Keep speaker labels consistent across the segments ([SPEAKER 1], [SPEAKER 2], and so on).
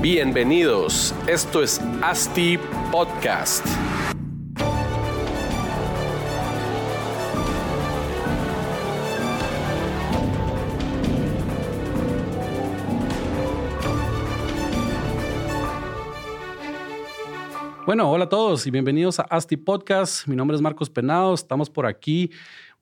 [SPEAKER 1] Bienvenidos, esto es ASTI Podcast.
[SPEAKER 2] Bueno, hola a todos y bienvenidos a ASTI Podcast. Mi nombre es Marcos Penado, estamos por aquí.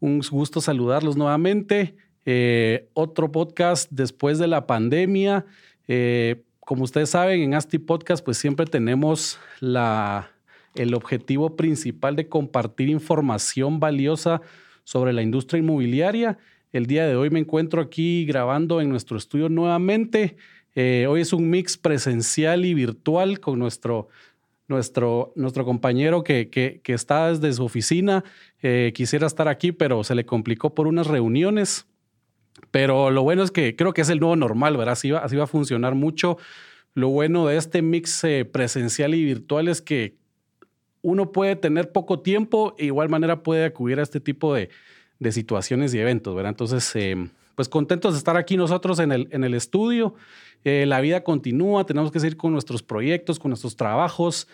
[SPEAKER 2] Un gusto saludarlos nuevamente. Eh, otro podcast después de la pandemia. Eh, como ustedes saben, en ASTI Podcast pues siempre tenemos la, el objetivo principal de compartir información valiosa sobre la industria inmobiliaria. El día de hoy me encuentro aquí grabando en nuestro estudio nuevamente. Eh, hoy es un mix presencial y virtual con nuestro nuestro, nuestro compañero que, que, que está desde su oficina. Eh, quisiera estar aquí, pero se le complicó por unas reuniones. Pero lo bueno es que creo que es el nuevo normal, ¿verdad? Así va, así va a funcionar mucho. Lo bueno de este mix eh, presencial y virtual es que uno puede tener poco tiempo e igual manera puede acudir a este tipo de, de situaciones y eventos, ¿verdad? Entonces, eh, pues contentos de estar aquí nosotros en el, en el estudio. Eh, la vida continúa, tenemos que seguir con nuestros proyectos, con nuestros trabajos,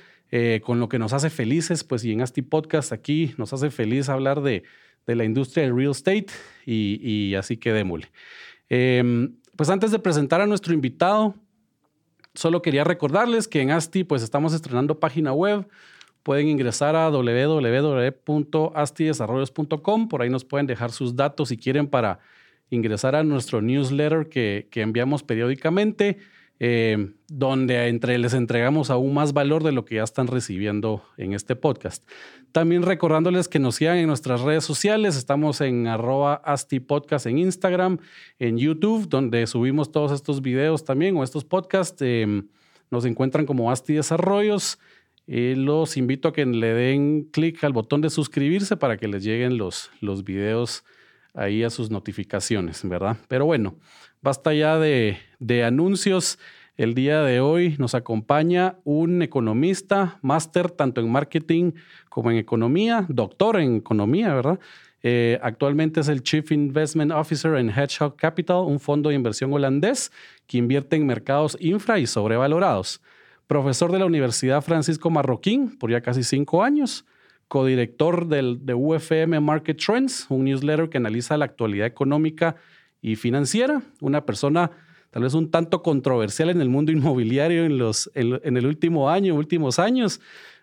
[SPEAKER 2] con lo que nos hace felices, pues y en Asti Podcast aquí nos hace feliz hablar de, de la industria del real estate y, así que démosle. Eh, pues antes de presentar a nuestro invitado, solo quería recordarles que en Asti pues estamos estrenando página web. Pueden ingresar a www.astidesarrollos.com, por ahí nos pueden dejar sus datos si quieren para ingresar a nuestro newsletter que, que enviamos periódicamente, eh, donde entre, les entregamos aún más valor de lo que ya están recibiendo en este podcast. También recordándoles que nos sigan en nuestras redes sociales, estamos en arroba astipodcast en Instagram, en YouTube, donde subimos todos estos videos también o estos podcasts. Eh, nos encuentran como Asti Desarrollos. Eh, los invito a que le den clic al botón de suscribirse para que les lleguen los, los videos ahí a sus notificaciones, ¿verdad? Pero bueno, basta ya de, anuncios. El día de hoy nos acompaña un economista, máster tanto en marketing como en economía, doctor en economía, ¿verdad? Eh, actualmente es el Chief Investment Officer en Hedgehog Capital, un fondo de inversión holandés que invierte en mercados infra y sobrevalorados. Profesor de la Universidad Francisco Marroquín por ya casi cinco años codirector del, de UFM Market Trends, un newsletter que analiza la actualidad económica y financiera. Una persona tal vez un tanto controversial en el mundo inmobiliario en, los, en, en el último año, últimos años.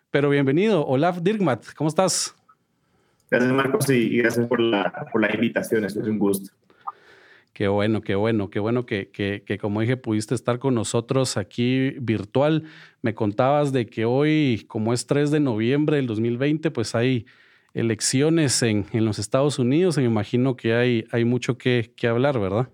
[SPEAKER 2] Pero bienvenido, Olaf Dirkmat, ¿cómo estás?
[SPEAKER 3] Gracias, Marcos, y gracias por la, por la invitación. Es un gusto.
[SPEAKER 2] Qué bueno, qué bueno, qué bueno que, que, que, como dije, pudiste estar con nosotros aquí virtual. Me contabas de que hoy, como es 3 de noviembre del 2020, pues hay elecciones en, en los Estados Unidos me imagino que hay, hay mucho que, que hablar, ¿verdad?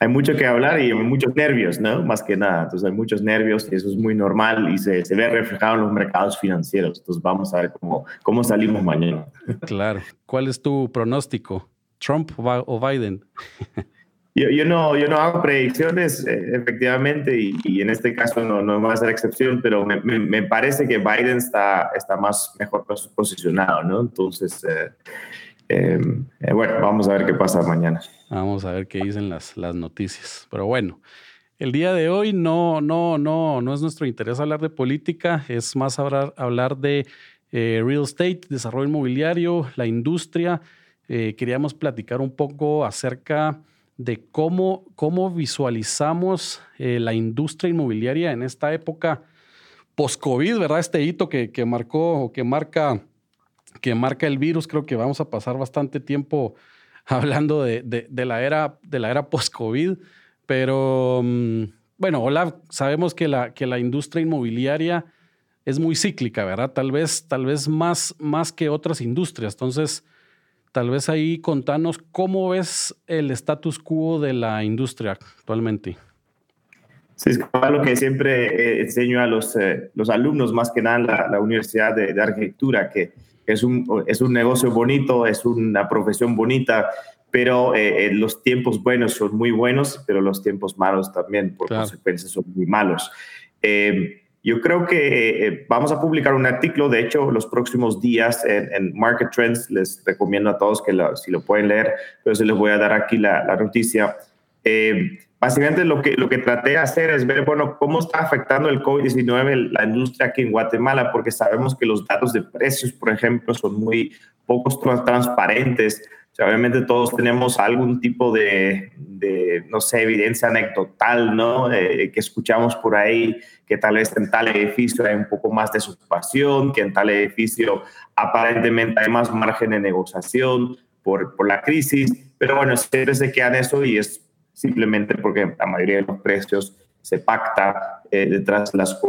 [SPEAKER 3] Hay mucho que hablar y muchos nervios, ¿no? Más que nada. Entonces hay muchos nervios y eso es muy normal y se, se ve reflejado en los mercados financieros. Entonces vamos a ver cómo, cómo salimos mañana.
[SPEAKER 2] Claro. ¿Cuál es tu pronóstico? Trump o Biden?
[SPEAKER 3] Yo, no, yo no hago predicciones, eh, efectivamente, y, en este caso no, no va a ser excepción, pero me, me, parece que Biden está, está más mejor posicionado, ¿no? Entonces, eh, eh, bueno, vamos a ver qué pasa mañana.
[SPEAKER 2] Vamos a ver qué dicen las, las noticias. Pero bueno, el día de hoy no, no, no, no es nuestro interés hablar de política, es más hablar, hablar de real estate, desarrollo inmobiliario, la industria queríamos platicar un poco acerca de cómo, cómo visualizamos eh, la industria inmobiliaria en esta época post-COVID, ¿verdad? Este hito que, que marcó o que marca, que marca el virus, creo que vamos a pasar bastante tiempo hablando de, de, la era, de la era post-COVID, pero um, bueno, hola, sabemos que la, que la industria inmobiliaria es muy cíclica, ¿verdad? Tal vez, tal vez más, más que otras industrias. Entonces, tal vez ahí contanos cómo ves el status quo de la industria actualmente.
[SPEAKER 3] Sí, es lo que siempre eh, enseño a los, eh, los alumnos, más que nada en la, Universidad de, Arquitectura, que es un, es un negocio bonito, es una profesión bonita, pero eh, los tiempos buenos son muy buenos, pero los tiempos malos también, por consecuencia, son muy malos. Yo creo que vamos a publicar un artículo, de hecho, los próximos días en, Market Trends, les recomiendo a todos que si lo pueden leer, pero se les voy a dar aquí la, la noticia. Eh, Básicamente lo que, lo que traté de hacer es ver, bueno, cómo está afectando el COVID-19 la industria aquí en Guatemala, porque sabemos que los datos de precios, por ejemplo, son muy pocos transparentes. Obviamente todos tenemos algún tipo de, de no sé, evidencia anecdotal, ¿no? Eh, que escuchamos por ahí que tal vez en tal edificio hay un poco más de desocupación, que en tal edificio aparentemente hay más margen de negociación por, por la crisis, pero bueno, siempre se quedan eso y es simplemente porque la mayoría de los precios se pacta eh, detrás, las,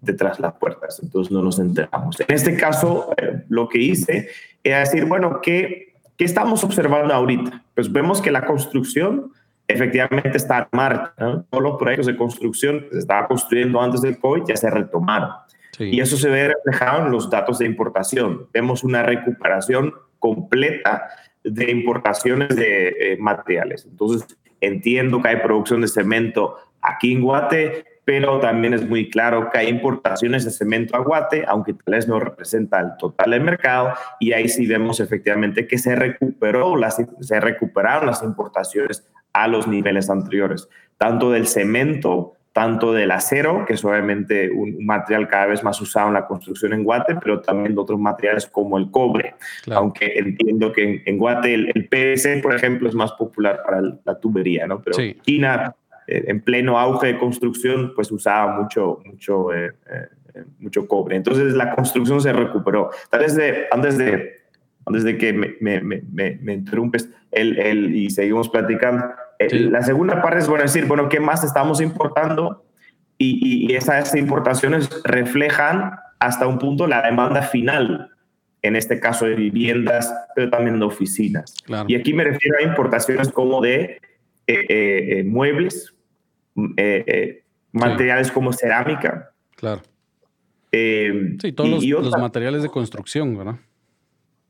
[SPEAKER 3] detrás las puertas, entonces no nos enteramos. En este caso, eh, lo que hice es decir, bueno, ¿qué, ¿qué estamos observando ahorita? Pues vemos que la construcción efectivamente está en marcha. Todos los proyectos de construcción que se estaba construyendo antes del COVID ya se retomaron. Y eso se ve reflejado en los datos de importación. Vemos una recuperación completa de importaciones de eh, materiales. Entonces, Entiendo que hay producción de cemento aquí en Guate, pero también es muy claro que hay importaciones de cemento a Guate, aunque tal vez no representa el total del mercado, y ahí sí vemos efectivamente que se, recuperó las, se recuperaron las importaciones a los niveles anteriores, tanto del cemento, tanto del acero, que es obviamente un, material cada vez más usado en la construcción en Guate, pero también de otros materiales como el cobre. Aunque entiendo que en, Guate el, el, PVC, por ejemplo, es más popular para la tubería, ¿no? Pero China, eh, en pleno auge de construcción, pues usaba mucho, mucho, eh, eh, mucho cobre. Entonces la construcción se recuperó. Vez de, antes de antes de que me, me, me, me interrumpes el, el, y seguimos platicando, la segunda parte es bueno decir, bueno, ¿qué más estamos importando? Y, y esas importaciones reflejan hasta un punto la demanda final, en este caso de viviendas, pero también de oficinas. Y aquí me refiero a importaciones como de eh, eh, eh, muebles, materiales como cerámica.
[SPEAKER 2] Claro. sí, todos los, materiales de construcción, ¿verdad?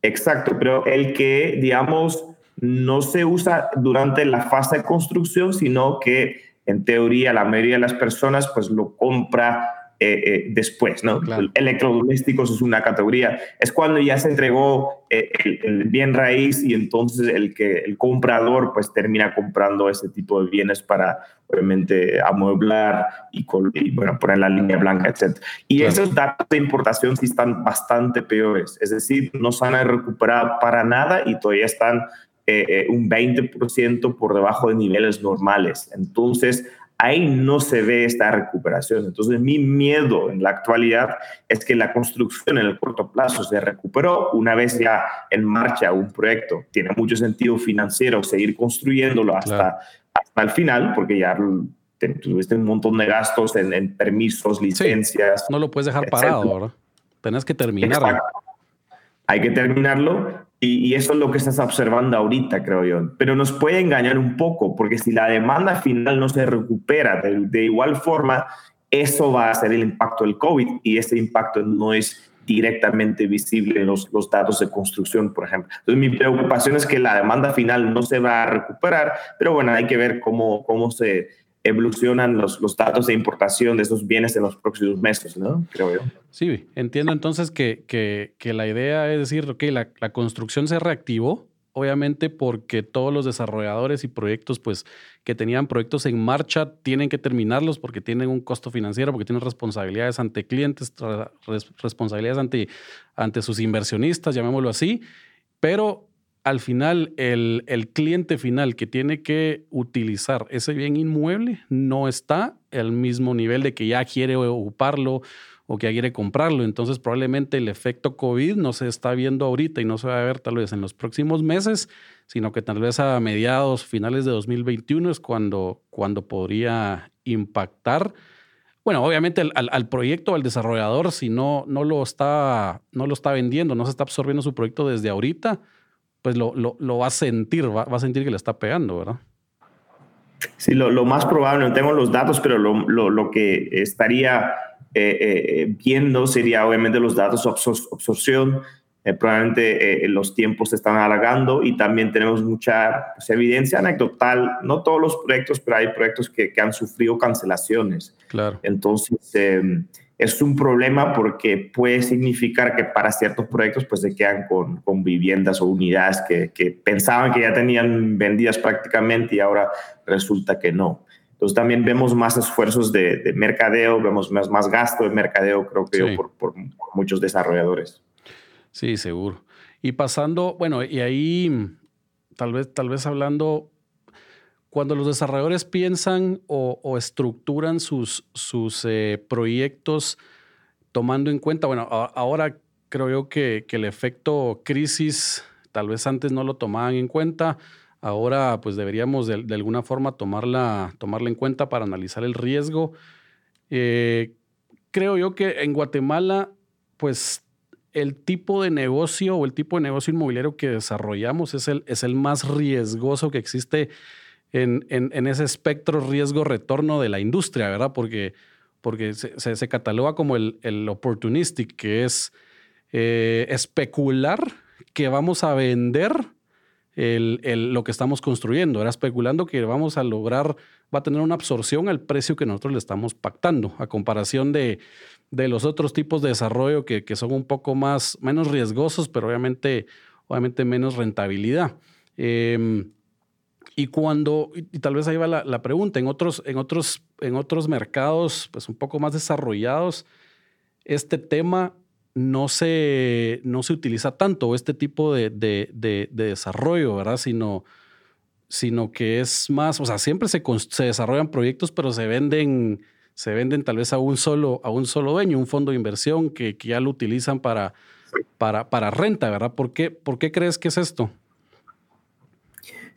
[SPEAKER 3] Exacto, pero el que, digamos, no se usa durante la fase de construcción, sino que en teoría la mayoría de las personas pues lo compra eh, eh, después, ¿no? Electrodomésticos es una categoría. Es cuando ya se entregó eh, el, bien raíz y entonces el que el comprador pues termina comprando ese tipo de bienes para obviamente amueblar y, bueno, poner la línea blanca, etc. Y esos datos de importación sí están bastante peores, es decir, no se han recuperado para nada y todavía están un 20% por debajo de niveles normales. Entonces, ahí no se ve esta recuperación. Entonces, mi miedo en la actualidad es que la construcción en el corto plazo se recuperó una vez ya en marcha un proyecto. Tiene mucho sentido financiero seguir construyéndolo hasta, hasta el final, porque ya tuviste un montón de gastos en, permisos, licencias.
[SPEAKER 2] no lo puedes dejar parado, ¿verdad? Tenés que terminarlo.
[SPEAKER 3] Hay que terminarlo y, eso es lo que estás observando ahorita, creo yo. Pero nos puede engañar un poco, porque si la demanda final no se recupera de, igual forma, eso va a ser el impacto del COVID y ese impacto no es directamente visible en los, los, datos de construcción, por ejemplo. Entonces, mi preocupación es que la demanda final no se va a recuperar, pero bueno, hay que ver cómo, cómo se evolucionan los, los datos de importación de esos bienes en los próximos meses, ¿no? Creo yo.
[SPEAKER 2] Sí, entiendo entonces que, que, que la idea es decir, ok, la, la, construcción se reactivó, obviamente porque todos los desarrolladores y proyectos, pues, que tenían proyectos en marcha, tienen que terminarlos porque tienen un costo financiero, porque tienen responsabilidades ante clientes, responsabilidades ante, ante sus inversionistas, llamémoslo así, pero al final el, cliente final que tiene que utilizar ese bien inmueble no está al mismo nivel de que ya quiere ocuparlo o que ya quiere comprarlo. Entonces probablemente el efecto COVID no se está viendo ahorita y no se va a ver tal vez en los próximos meses, sino que tal vez a mediados, finales de 2021 es cuando, cuando podría impactar. Bueno, obviamente al, al, proyecto, al desarrollador, si no, no, lo está, no lo está vendiendo, no se está absorbiendo su proyecto desde ahorita, pues lo, lo, va a sentir, va, a sentir que le está pegando, ¿verdad?
[SPEAKER 3] Sí, lo, más probable, no tengo los datos, pero lo, que estaría eh, eh, viendo sería obviamente los datos de absorción. Eh, probablemente los tiempos se están alargando y también tenemos mucha pues, evidencia anecdotal, no todos los proyectos, pero hay proyectos que, que han sufrido cancelaciones.
[SPEAKER 2] Claro.
[SPEAKER 3] Entonces, em, es un problema porque puede significar que para ciertos proyectos pues se quedan con, con viviendas o unidades que, que, pensaban que ya tenían vendidas prácticamente y ahora resulta que no. Entonces también vemos más esfuerzos de, de mercadeo, vemos más, más, gasto de mercadeo, creo que por, por, muchos desarrolladores.
[SPEAKER 2] Sí, seguro. Y pasando, bueno, y ahí tal vez, tal vez hablando cuando los desarrolladores piensan o, estructuran sus, sus eh, proyectos tomando en cuenta, bueno, ahora creo yo que, el efecto crisis tal vez antes no lo tomaban en cuenta, ahora pues deberíamos de, alguna forma tomarla, tomarla en cuenta para analizar el riesgo. Eh, creo yo que en Guatemala pues el tipo de negocio o el tipo de negocio inmobiliario que desarrollamos es el, es el más riesgoso que existe en, ese espectro riesgo-retorno de la industria, ¿verdad? Porque, se, cataloga como el, el, opportunistic, que es eh, especular que vamos a vender lo que estamos construyendo. Era especulando que vamos a lograr, va a tener una absorción al precio que nosotros le estamos pactando, a comparación de, de los otros tipos de desarrollo que, son un poco más, menos riesgosos, pero obviamente, menos rentabilidad. Eh, y cuando, y tal vez ahí va la, pregunta, en otros, en, otros, en otros mercados pues un poco más desarrollados, este tema no se, no se utiliza tanto, este tipo de, de, desarrollo, ¿verdad? Sino, sino que es más, o sea, siempre se, se desarrollan proyectos, pero se venden, se venden tal vez a un solo, a un solo dueño, un fondo de inversión que, que ya lo utilizan para, para, para renta, ¿verdad? ¿Por qué, ¿Por qué crees que es esto?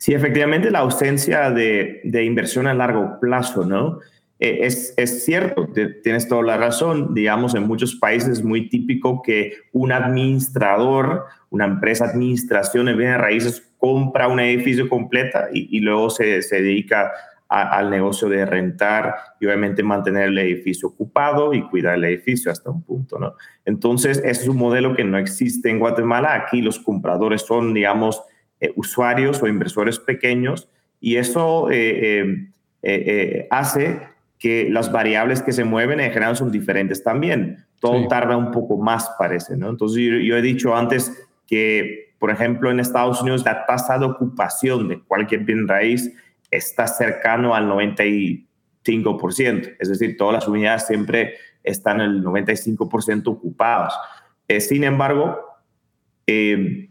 [SPEAKER 3] Sí, efectivamente la ausencia de, inversión a largo plazo, ¿no? E, es, es, cierto, tienes toda la razón. Digamos, en muchos países es muy típico que un administrador, una empresa de administración de bienes raíces compra un edificio completa y, luego se, se dedica al negocio de rentar y obviamente mantener el edificio ocupado y cuidar el edificio hasta un punto, ¿no? Entonces, es un modelo que no existe en Guatemala. Aquí los compradores son, digamos, eh, usuarios o inversores pequeños y eso eh, eh, hace que las variables que se mueven en general son diferentes también. Todo tarda un poco más, parece, ¿no? Entonces yo, he dicho antes que, por ejemplo, en Estados Unidos la tasa de ocupación de cualquier bien raíz está cercano al 95%, es decir, todas las unidades siempre están el 95% ocupadas. sin embargo, eh,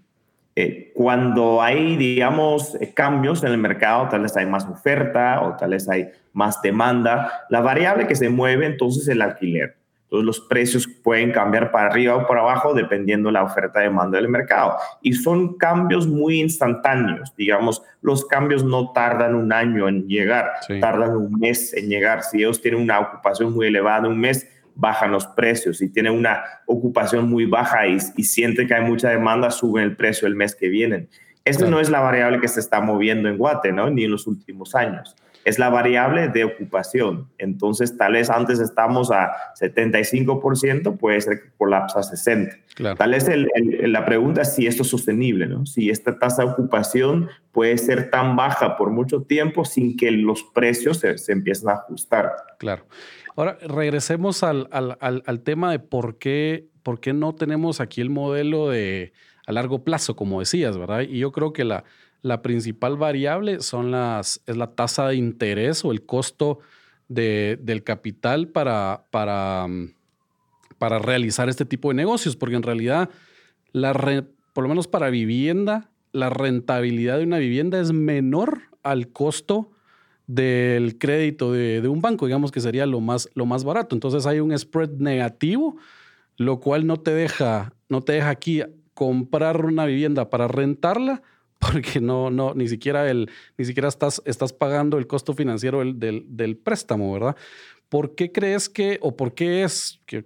[SPEAKER 3] eh, cuando hay, digamos, eh, cambios en el mercado, tal vez hay más oferta o tal vez hay más demanda, la variable que se mueve entonces es el alquiler. Entonces los precios pueden cambiar para arriba o para abajo dependiendo de la oferta-demanda del mercado. Y son cambios muy instantáneos. Digamos, los cambios no tardan un año en llegar, tardan un mes en llegar. Si ellos tienen una ocupación muy elevada, un mes, bajan los precios. y tiene una ocupación muy baja y, y siente que hay mucha demanda, suben el precio el mes que viene. Esa no es la variable que se está moviendo en Guate, ¿no? Ni en los últimos años. Es la variable de ocupación. Entonces, tal vez antes estamos a 75%, puede ser que colapsa a 60%. Tal vez la pregunta es si esto es sostenible, ¿no? Si esta tasa de ocupación puede ser tan baja por mucho tiempo sin que los precios se, se empiecen a ajustar.
[SPEAKER 2] Claro. Ahora, regresemos al, tema de por qué, por qué no tenemos aquí el modelo de a largo plazo, como decías, ¿verdad? Y yo creo que la, la principal variable son las, es la tasa de interés o el costo del capital para, para, para realizar este tipo de negocios, porque en realidad, la por lo menos para vivienda, la rentabilidad de una vivienda es menor al costo del crédito de, un banco, digamos que sería lo más, lo más barato. Entonces hay un spread negativo, lo cual no te deja, no te deja aquí comprar una vivienda para rentarla, porque no, no, ni siquiera, el, ni siquiera estás, estás pagando el costo financiero del, del, préstamo, ¿verdad? ¿Por qué crees que, o por qué es que,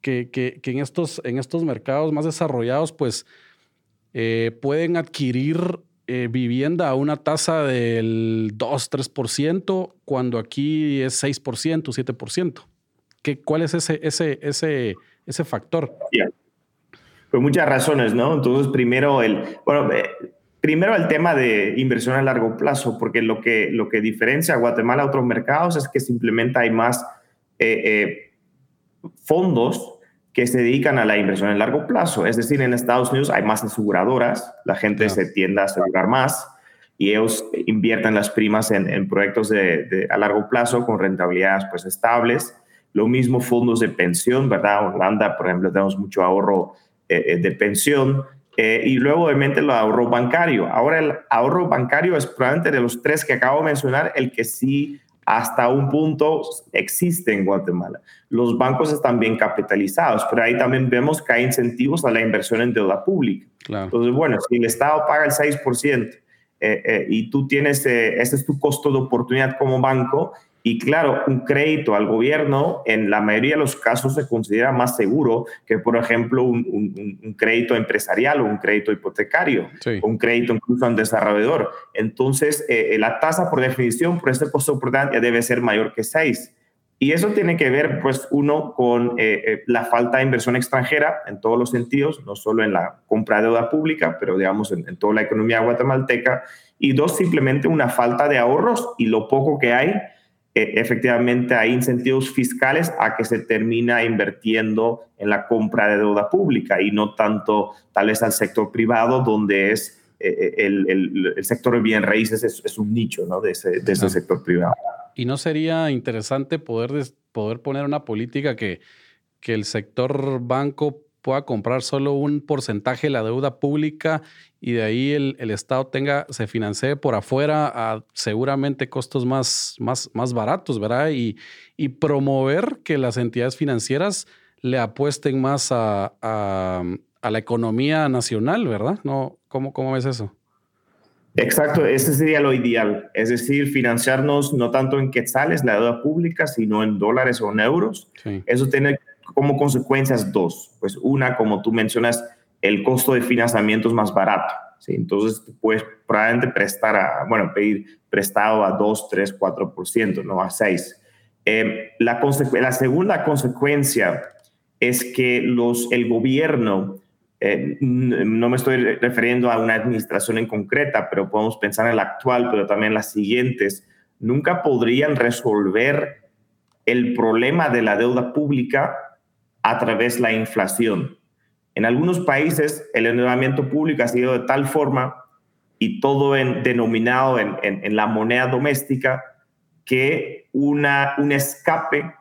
[SPEAKER 2] que, que, en, estos, en estos mercados más desarrollados, pues eh, pueden adquirir eh, vivienda a una tasa del 2-3% cuando aquí es 6%, 7%. ¿Qué, ¿Cuál es ese, ese, ese, ese factor?
[SPEAKER 3] Pues muchas razones, ¿no? Entonces, primero el, bueno, eh, primero el tema de inversión a largo plazo, porque lo que, lo que diferencia a Guatemala a otros mercados es que simplemente hay más fondos que se dedican a la inversión en largo plazo. Es decir, en Estados Unidos hay más aseguradoras, la gente se tiende a asegurar más y ellos invierten las primas en, proyectos de, a largo plazo con rentabilidades pues estables. Lo mismo fondos de pensión, ¿verdad? Holanda, por ejemplo, tenemos mucho ahorro eh, eh, de pensión. Eh, y luego, obviamente, el ahorro bancario. Ahora, el ahorro bancario es probablemente de los tres que acabo de mencionar el que sí hasta un punto existe en Guatemala. Los bancos están bien capitalizados, pero ahí también vemos que hay incentivos a la inversión en deuda pública. Entonces, bueno, si el Estado paga el 6% eh, eh, y tú tienes, eh, ese es tu costo de oportunidad como banco, y claro, un crédito al gobierno en la mayoría de los casos se considera más seguro que, por ejemplo, un, crédito empresarial o un crédito hipotecario, o un crédito incluso a un desarrollador. Entonces, eh, la tasa por definición por ese costo ya debe ser mayor que 6. Y eso tiene que ver, pues, uno, con eh, eh, la falta de inversión extranjera en todos los sentidos, no solo en la compra de deuda pública, pero digamos en, en toda la economía guatemalteca. Y dos, simplemente una falta de ahorros y lo poco que hay efectivamente hay incentivos fiscales a que se termina invirtiendo en la compra de deuda pública y no tanto tal vez al sector privado donde es eh, eh, el, el, sector de bien raíces es, un nicho ¿no? de, ese, de ese sector privado.
[SPEAKER 2] ¿Y no sería interesante poder, poder poner una política que, que el sector banco pueda comprar solo un porcentaje de la deuda pública y de ahí el, el Estado tenga, se financie por afuera a seguramente costos más, más, más baratos, ¿verdad? Y, y promover que las entidades financieras le apuesten más a, a, a la economía nacional, ¿verdad? No, ¿cómo, ¿Cómo ves eso?
[SPEAKER 3] Exacto, ese sería lo ideal, es decir, financiarnos no tanto en quetzales, la deuda pública, sino en dólares o en euros. Eso tiene como consecuencias dos. Pues una, como tú mencionas, el costo de financiamiento es más barato. ¿sí? Entonces, puedes probablemente prestar a, bueno, pedir prestado a 2, 3, 4%, no a 6. Eh, la, la segunda consecuencia es que los, el gobierno, eh, no me estoy refiriendo a una administración en concreta, pero podemos pensar en la actual, pero también las siguientes, nunca podrían resolver el problema de la deuda pública a través de la inflación. En algunos países el endeudamiento público ha sido de tal forma y todo en, denominado en, en, la moneda doméstica que una, un escape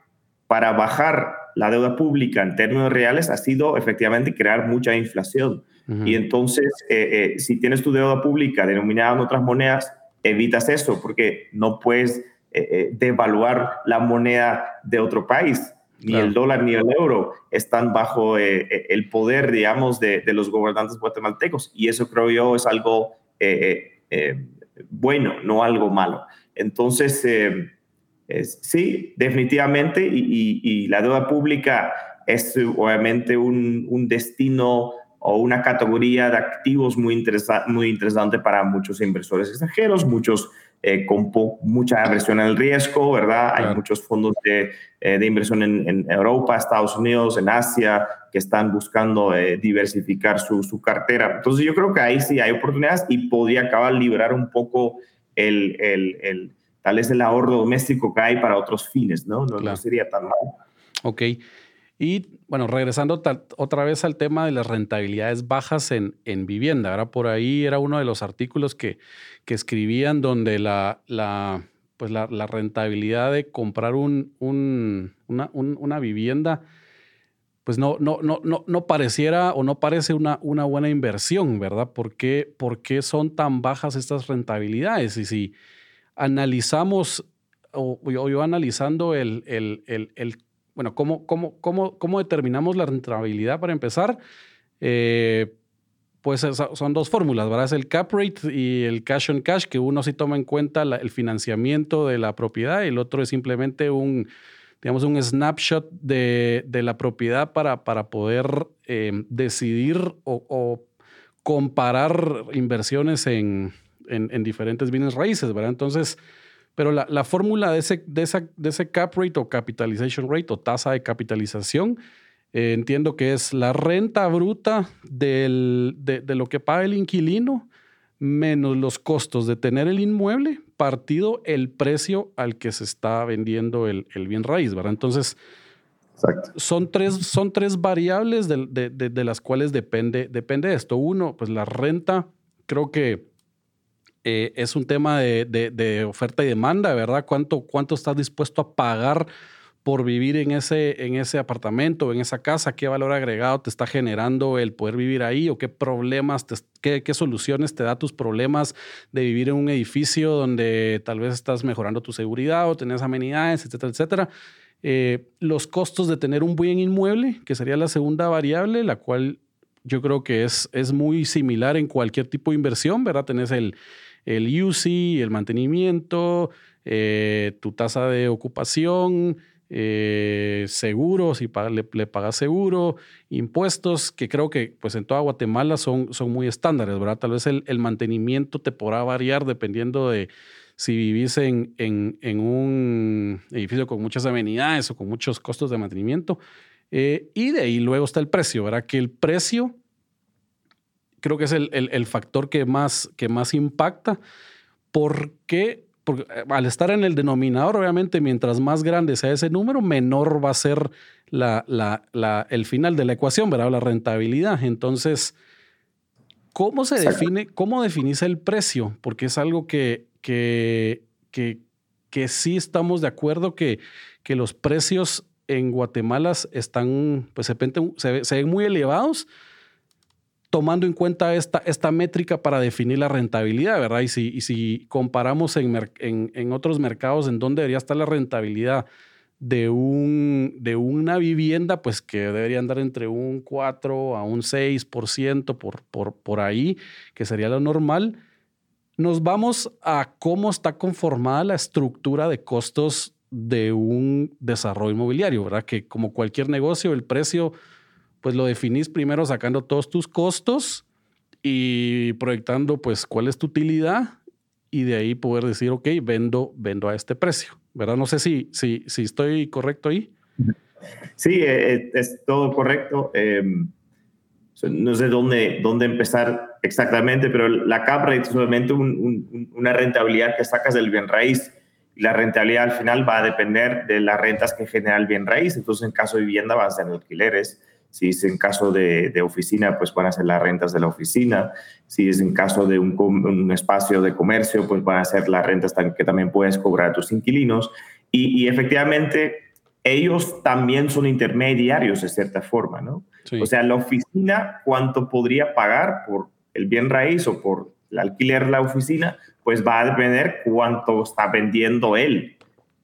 [SPEAKER 3] para bajar la deuda pública en términos reales ha sido efectivamente crear mucha inflación. Y entonces, eh, eh, si tienes tu deuda pública denominada en otras monedas, evitas eso porque no puedes eh, devaluar la moneda de otro país ni el dólar ni el euro están bajo eh, eh, el poder, digamos, de, de, los gobernantes guatemaltecos. Y eso creo yo es algo eh, bueno, no algo malo. Entonces, sí, definitivamente, y, y, la deuda pública es obviamente un, un, destino o una categoría de activos muy, interesa muy interesante para muchos inversores extranjeros, muchos eh, con mucha aversión al riesgo, ¿verdad? Hay muchos fondos de, eh, de inversión en, en, Europa, Estados Unidos, en Asia, que están buscando eh, diversificar su, su, cartera. Entonces yo creo que ahí sí hay oportunidades y podría acabar liberar un poco el, el, el, tal vez el ahorro doméstico que hay para otros fines, ¿no? No, no sería tan mal.
[SPEAKER 2] Ok. Y bueno, regresando otra vez al tema de las rentabilidades bajas en, en vivienda. Ahora por ahí era uno de los artículos que, que escribían donde la, la, pues la, rentabilidad de comprar un, un, una, vivienda pues no, no, no, no, no pareciera o no parece una, una buena inversión, ¿verdad? ¿Por qué, ¿Por qué son tan bajas estas rentabilidades? Y si analizamos, o yo, yo analizando el, el, el, el bueno, ¿cómo, cómo, cómo, cómo determinamos la rentabilidad para empezar? Eh, pues son dos fórmulas, ¿verdad? Es el cap rate y el cash on cash, que uno sí toma en cuenta el financiamiento de la propiedad y el otro es simplemente un, digamos, un snapshot de, de la propiedad para, para poder eh, decidir o, comparar inversiones en, en, diferentes bienes raíces, ¿verdad? Entonces, pero la, la fórmula de ese, de, esa, de ese cap rate o capitalization rate o tasa de capitalización, eh, entiendo que es la renta bruta del, de, de, lo que paga el inquilino menos los costos de tener el inmueble partido el precio al que se está vendiendo el, el bien raíz, ¿verdad? Entonces, son tres, son tres variables de, de, de, las cuales depende, depende esto. Uno, pues la renta, creo que eh, es un tema de, oferta y demanda, ¿verdad? ¿Cuánto, ¿Cuánto estás dispuesto a pagar por vivir en ese, en ese apartamento, en esa casa? ¿Qué valor agregado te está generando el poder vivir ahí? ¿O qué problemas, qué, qué soluciones te da tus problemas de vivir en un edificio donde tal vez estás mejorando tu seguridad o tenés amenidades, etcétera, etcétera? Eh, los costos de tener un bien inmueble, que sería la segunda variable, la cual yo creo que es, es muy similar en cualquier tipo de inversión, ¿verdad? Tenés el, el UCI, el mantenimiento, eh, tu tasa de ocupación, eh, seguros, si le, pagas seguro, impuestos, que creo que pues en toda Guatemala son, son muy estándares, ¿verdad? Tal vez el, el mantenimiento te podrá variar dependiendo de si vivís en, en, un edificio con muchas amenidades o con muchos costos de mantenimiento. Eh, y de ahí luego está el precio, ¿verdad? Que el precio creo que es el, el, factor que más, que más impacta. Porque, porque eh, al estar en el denominador, obviamente, mientras más grande sea ese número, menor va a ser la, la, la, el final de la ecuación, ¿verdad? La rentabilidad. Entonces, ¿cómo se define, cómo definís el precio? Porque es algo que que, que, que sí estamos de acuerdo que, que los precios en Guatemala están, pues se, se, ven muy elevados, tomando en cuenta esta, esta métrica para definir la rentabilidad, ¿verdad? Y si, y si comparamos en, en, en, otros mercados en donde debería estar la rentabilidad de, un, de una vivienda, pues que debería andar entre un 4 a un 6% por, por, por ahí, que sería lo normal nos vamos a cómo está conformada la estructura de costos de un desarrollo inmobiliario, ¿verdad? Que como cualquier negocio, el precio, pues lo definís primero sacando todos tus costos y proyectando, pues, cuál es tu utilidad y de ahí poder decir, ok, vendo, vendo a este precio, ¿verdad? No sé si, si, si estoy correcto ahí.
[SPEAKER 3] Sí, eh, eh, es todo correcto. Em, no sé dónde, dónde empezar exactamente, pero la cap es solamente una rentabilidad que sacas del bien raíz. La rentabilidad al final va a depender de las rentas que genera el bien raíz. Entonces, en caso de vivienda, van a ser alquileres. Si es en caso de, de, oficina, pues van a ser las rentas de la oficina. Si es en caso de un, un espacio de comercio, pues van a ser las rentas que también puedes cobrar a tus inquilinos. Y, y efectivamente, ellos también son intermediarios de cierta forma, ¿no? O sea, la oficina, ¿cuánto podría pagar por el bien raíz o por el alquiler de la oficina? Pues va a depender cuánto está vendiendo él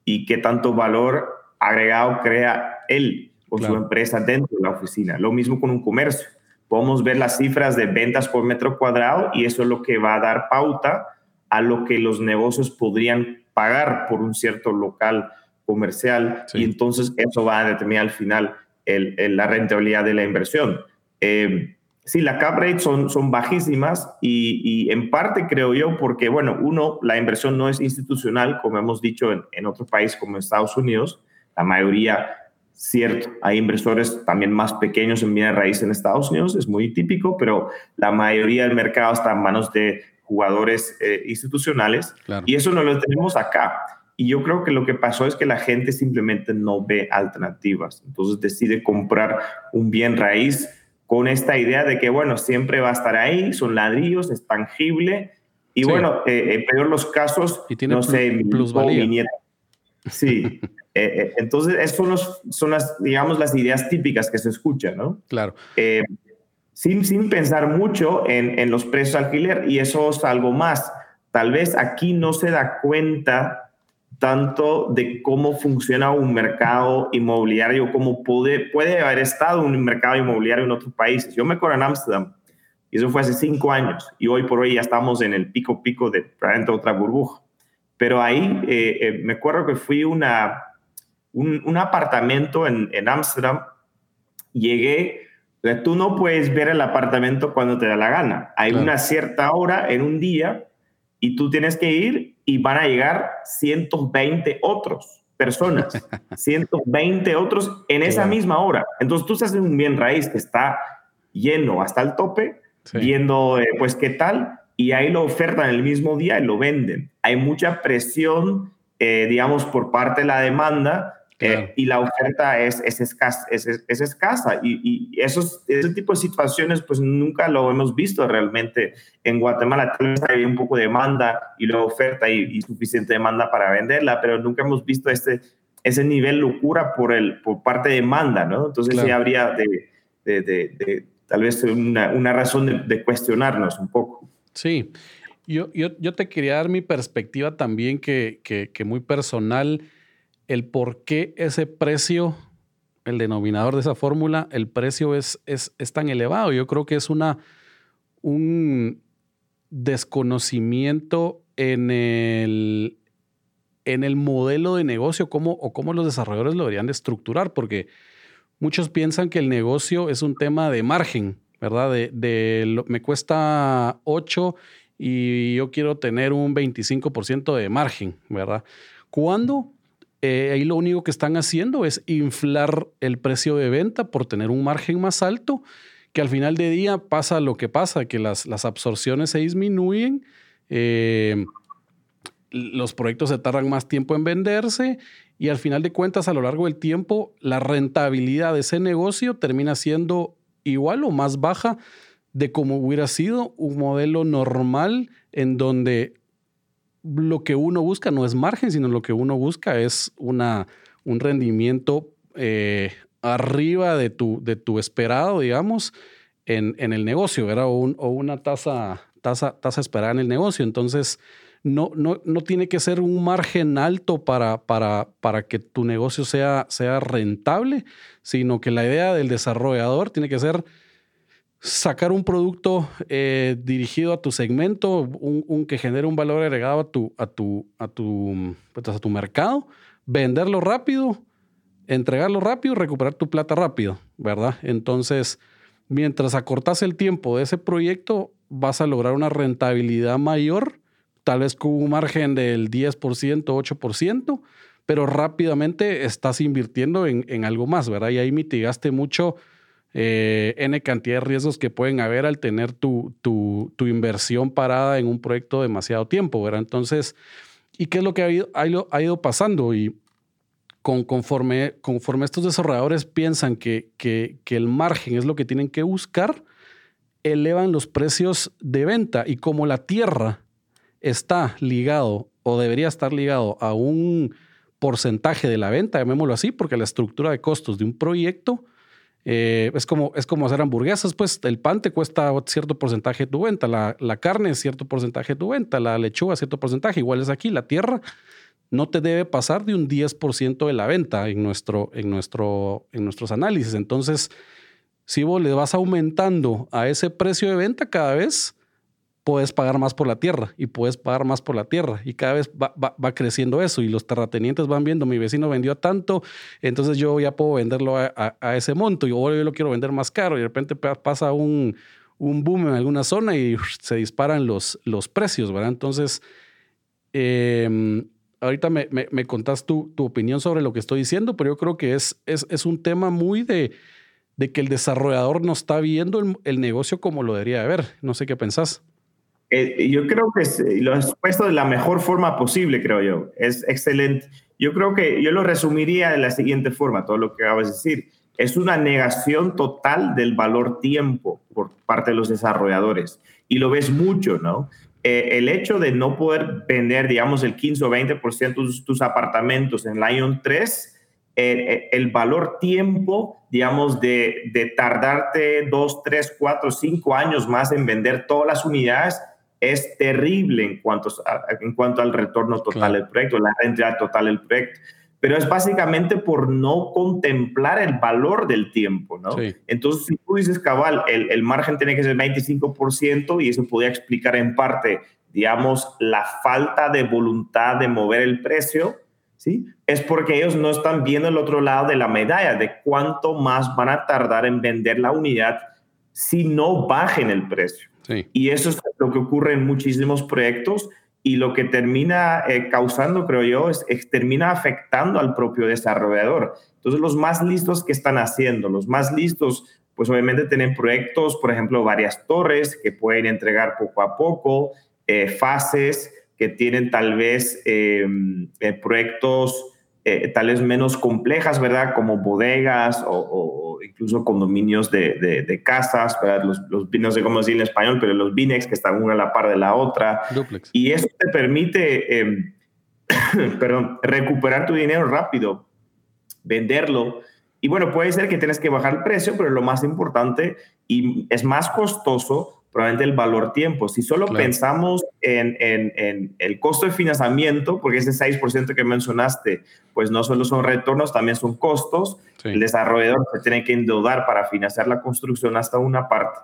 [SPEAKER 3] y qué tanto valor agregado crea él o su empresa dentro de la oficina. Lo mismo con un comercio. Podemos ver las cifras de ventas por metro cuadrado y eso es lo que va a dar pauta a lo que los negocios podrían pagar por un cierto local comercial y entonces eso va a determinar al final la rentabilidad de la inversión. Eh, sí, la cap rate son, son bajísimas y, en parte creo yo porque, bueno, uno, la inversión no es institucional, como hemos dicho en, en otro país como Estados Unidos. La mayoría, cierto, hay inversores también más pequeños en bienes raíz en Estados Unidos, es muy típico, pero la mayoría del mercado está en manos de jugadores eh, institucionales y eso no lo tenemos acá. Y yo creo que lo que pasó es que la gente simplemente no ve alternativas. Entonces decide comprar un bien raíz con esta idea de que, bueno, siempre va a estar ahí, son ladrillos, es tangible. Y bueno, eh, en peor los casos,
[SPEAKER 2] y tiene no sé, plusvalía.
[SPEAKER 3] Sí. Eh, eh, entonces, esas son, son las, digamos, las ideas típicas que se escuchan, ¿no?
[SPEAKER 2] Claro.
[SPEAKER 3] sin, sin pensar mucho en, en los precios de alquiler. Y eso es algo más. Tal vez aquí no se da cuenta tanto de cómo funciona un mercado inmobiliario, cómo puede, puede haber estado un mercado inmobiliario en otros países. Yo me acuerdo en Ámsterdam, y eso fue hace cinco años, y hoy por hoy ya estamos en el pico pico de probablemente otra burbuja. Pero ahí eh, eh, me acuerdo que fui una, un, un apartamento en Ámsterdam, llegué tú no puedes ver el apartamento cuando te da la gana. Hay una cierta hora en un día y tú tienes que ir y van a llegar 120 otros personas, 120 otros en esa misma hora. Entonces tú estás en un bien raíz que está lleno hasta el tope, viendo eh, pues qué tal, y ahí lo ofertan el mismo día y lo venden. Hay mucha presión, eh, digamos, por parte de la demanda eh, y la oferta es, es escasa. Es, es, escasa. Y, y, esos, ese tipo de situaciones, pues nunca lo hemos visto realmente en Guatemala. Tal vez hay un poco de demanda y luego oferta y, suficiente demanda para venderla, pero nunca hemos visto este, ese nivel locura por, el, por parte de demanda, ¿no? Entonces sí habría de, de, de, tal vez una, una razón de, cuestionarnos un poco.
[SPEAKER 2] Sí. Yo, yo, yo, te quería dar mi perspectiva también, que, que, que muy personal el por qué ese precio, el denominador de esa fórmula, el precio es, es, tan elevado. Yo creo que es una, un desconocimiento en el, en el modelo de negocio cómo, o cómo los desarrolladores lo deberían de estructurar, porque muchos piensan que el negocio es un tema de margen, ¿verdad? De, me cuesta 8 y yo quiero tener un 25% de margen, ¿verdad? Cuando eh, ahí lo único que están haciendo es inflar el precio de venta por tener un margen más alto, que al final de día pasa lo que pasa, que las, las absorciones se disminuyen, eh, los proyectos se tardan más tiempo en venderse y al final de cuentas a lo largo del tiempo la rentabilidad de ese negocio termina siendo igual o más baja de como hubiera sido un modelo normal en donde lo que uno busca no es margen, sino lo que uno busca es una, un rendimiento eh, arriba de tu, de tu esperado, digamos, en, en el negocio, ¿verdad? O, una tasa, tasa, tasa esperada en el negocio. Entonces, no, no, no tiene que ser un margen alto para, para, para que tu negocio sea, sea rentable, sino que la idea del desarrollador tiene que ser sacar un producto eh, dirigido a tu segmento, un, que genere un valor agregado a tu, a tu, a tu, pues, tu mercado, venderlo rápido, entregarlo rápido, recuperar tu plata rápido, ¿verdad? Entonces, mientras acortas el tiempo de ese proyecto, vas a lograr una rentabilidad mayor, tal vez con un margen del 10%, 8%, pero rápidamente estás invirtiendo en, en algo más, ¿verdad? Y ahí mitigaste mucho eh, N cantidad de riesgos que pueden haber al tener tu, tu, inversión parada en un proyecto demasiado tiempo, ¿verdad? Entonces, ¿y qué es lo que ha ido, ha ido, pasando? Y con, conforme, conforme estos desarrolladores piensan que, que, que el margen es lo que tienen que buscar, elevan los precios de venta y como la tierra está ligado o debería estar ligado a un porcentaje de la venta, llamémoslo así, porque la estructura de costos de un proyecto eh, es, como, es como hacer hamburguesas, pues el pan te cuesta cierto porcentaje de tu venta, la, la carne cierto porcentaje de tu venta, la lechuga cierto porcentaje, igual es aquí, la tierra no te debe pasar de un 10% de la venta en, nuestro, en, nuestro, en nuestros análisis. Entonces, si vos le vas aumentando a ese precio de venta cada vez, puedes pagar más por la tierra y puedes pagar más por la tierra y cada vez va, creciendo eso y los terratenientes van viendo, mi vecino vendió tanto, entonces yo ya puedo venderlo a, a, ese monto y yo lo quiero vender más caro y de repente pasa un, boom en alguna zona y se disparan los, los precios, ¿verdad? Entonces, eh, ahorita me, me, contás tu, tu, opinión sobre lo que estoy diciendo, pero yo creo que es, es, es un tema muy de, de, que el desarrollador no está viendo el, el negocio como lo debería de ver. No sé qué pensás.
[SPEAKER 3] Eh, yo creo que lo has puesto de la mejor forma posible, creo yo. Es excelente. Yo creo que yo lo resumiría de la siguiente forma, todo lo que acabas de decir. Es una negación total del valor tiempo por parte de los desarrolladores. Y lo ves mucho, ¿no? Eh, el hecho de no poder vender, digamos, el 15 o 20% de tus apartamentos en Lion 3, el valor tiempo, digamos, de, de tardarte dos, tres, cuatro, cinco años más en vender todas las unidades, es terrible en cuanto, en cuanto al retorno total del proyecto, la rentabilidad total del proyecto. Pero es básicamente por no contemplar el valor del tiempo, ¿no? Entonces, si tú dices, cabal, el, el margen tiene que ser 25% y eso podría explicar en parte, digamos, la falta de voluntad de mover el precio, ¿sí? Es porque ellos no están viendo el otro lado de la medalla, de cuánto más van a tardar en vender la unidad si no bajen el precio. Y eso es lo que ocurre en muchísimos proyectos y lo que termina eh, causando, creo yo, es, es, termina afectando al propio desarrollador. Entonces, los más listos que están haciendo, los más listos, pues obviamente tienen proyectos, por ejemplo, varias torres que pueden entregar poco a poco, eh, fases que tienen tal vez eh, proyectos eh, tal vez menos complejas, ¿verdad? Como bodegas o, incluso condominios de, de, casas, ¿verdad? Los, los, no sé cómo decir en español, pero los binex que están una a la par de la otra. Duplex. Y eso te permite, em, perdón, recuperar tu dinero rápido, venderlo. Y bueno, puede ser que tienes que bajar el precio, pero lo más importante y es más costoso probablemente el valor tiempo. Si solo pensamos en, en, el costo de financiamiento, porque ese 6% que mencionaste, pues no solo son retornos, también son costos. El desarrollador se tiene que endeudar para financiar la construcción hasta una parte.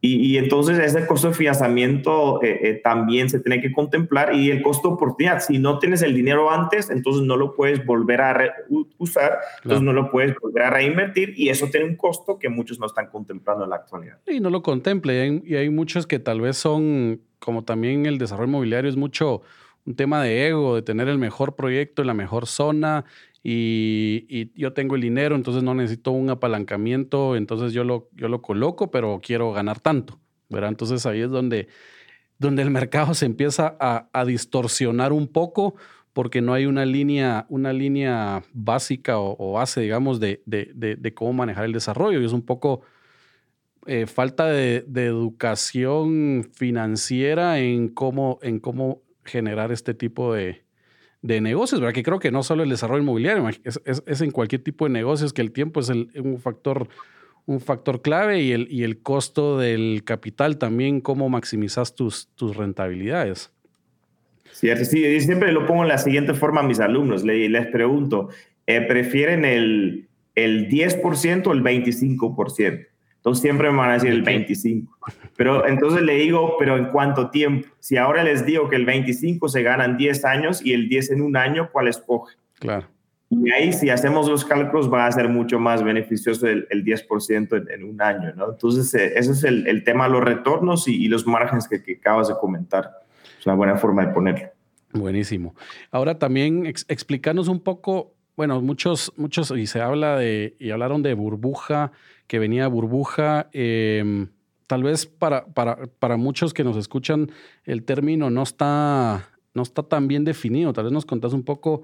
[SPEAKER 3] Y, entonces ese costo de financiamiento eh, eh, también se tiene que contemplar y el costo de oportunidad. Si no tienes el dinero antes, entonces no lo puedes volver a usar, entonces no lo puedes volver a reinvertir y eso tiene un costo que muchos no están contemplando en la actualidad.
[SPEAKER 2] Y no lo contempla y hay, y hay muchos que tal vez son, como también el desarrollo inmobiliario es mucho un tema de ego, de tener el mejor proyecto en la mejor zona y, yo tengo el dinero, entonces no necesito un apalancamiento, entonces yo lo, yo lo coloco, pero quiero ganar tanto. Entonces ahí es donde, donde el mercado se empieza a, distorsionar un poco porque no hay una línea, una línea básica o, base, digamos, de, de, cómo manejar el desarrollo. Y es un poco eh, falta de, educación financiera en cómo, en cómo generar este tipo de, de negocios, ¿verdad? Que creo que no solo el desarrollo inmobiliario, es, en cualquier tipo de negocios que el tiempo es un, factor, un factor clave y el, y el costo del capital también, cómo maximizas tus, tus rentabilidades.
[SPEAKER 3] Cierto, sí, siempre lo pongo en la siguiente forma a mis alumnos, les, les pregunto, eh, ¿prefieren el, el 10% o el 25%? Entonces siempre me van a decir el 25. Pero entonces le digo, pero ¿en cuánto tiempo? Si ahora les digo que el 25 se ganan 10 años y el 10 en un año, ¿cuál escoge?
[SPEAKER 2] Claro.
[SPEAKER 3] Y ahí si hacemos los cálculos va a ser mucho más beneficioso el, 10% en, un año, ¿no? Entonces eh, ese es el, tema de los retornos y, los márgenes que, acabas de comentar. Es una buena forma de ponerlo.
[SPEAKER 2] Buenísimo. Ahora también explicarnos un poco, bueno, muchos, muchos, y se habla de, y hablaron de burbuja, que venía burbuja. Em, tal vez para, para, para, muchos que nos escuchan el término no está, no está tan bien definido. Tal vez nos contás un poco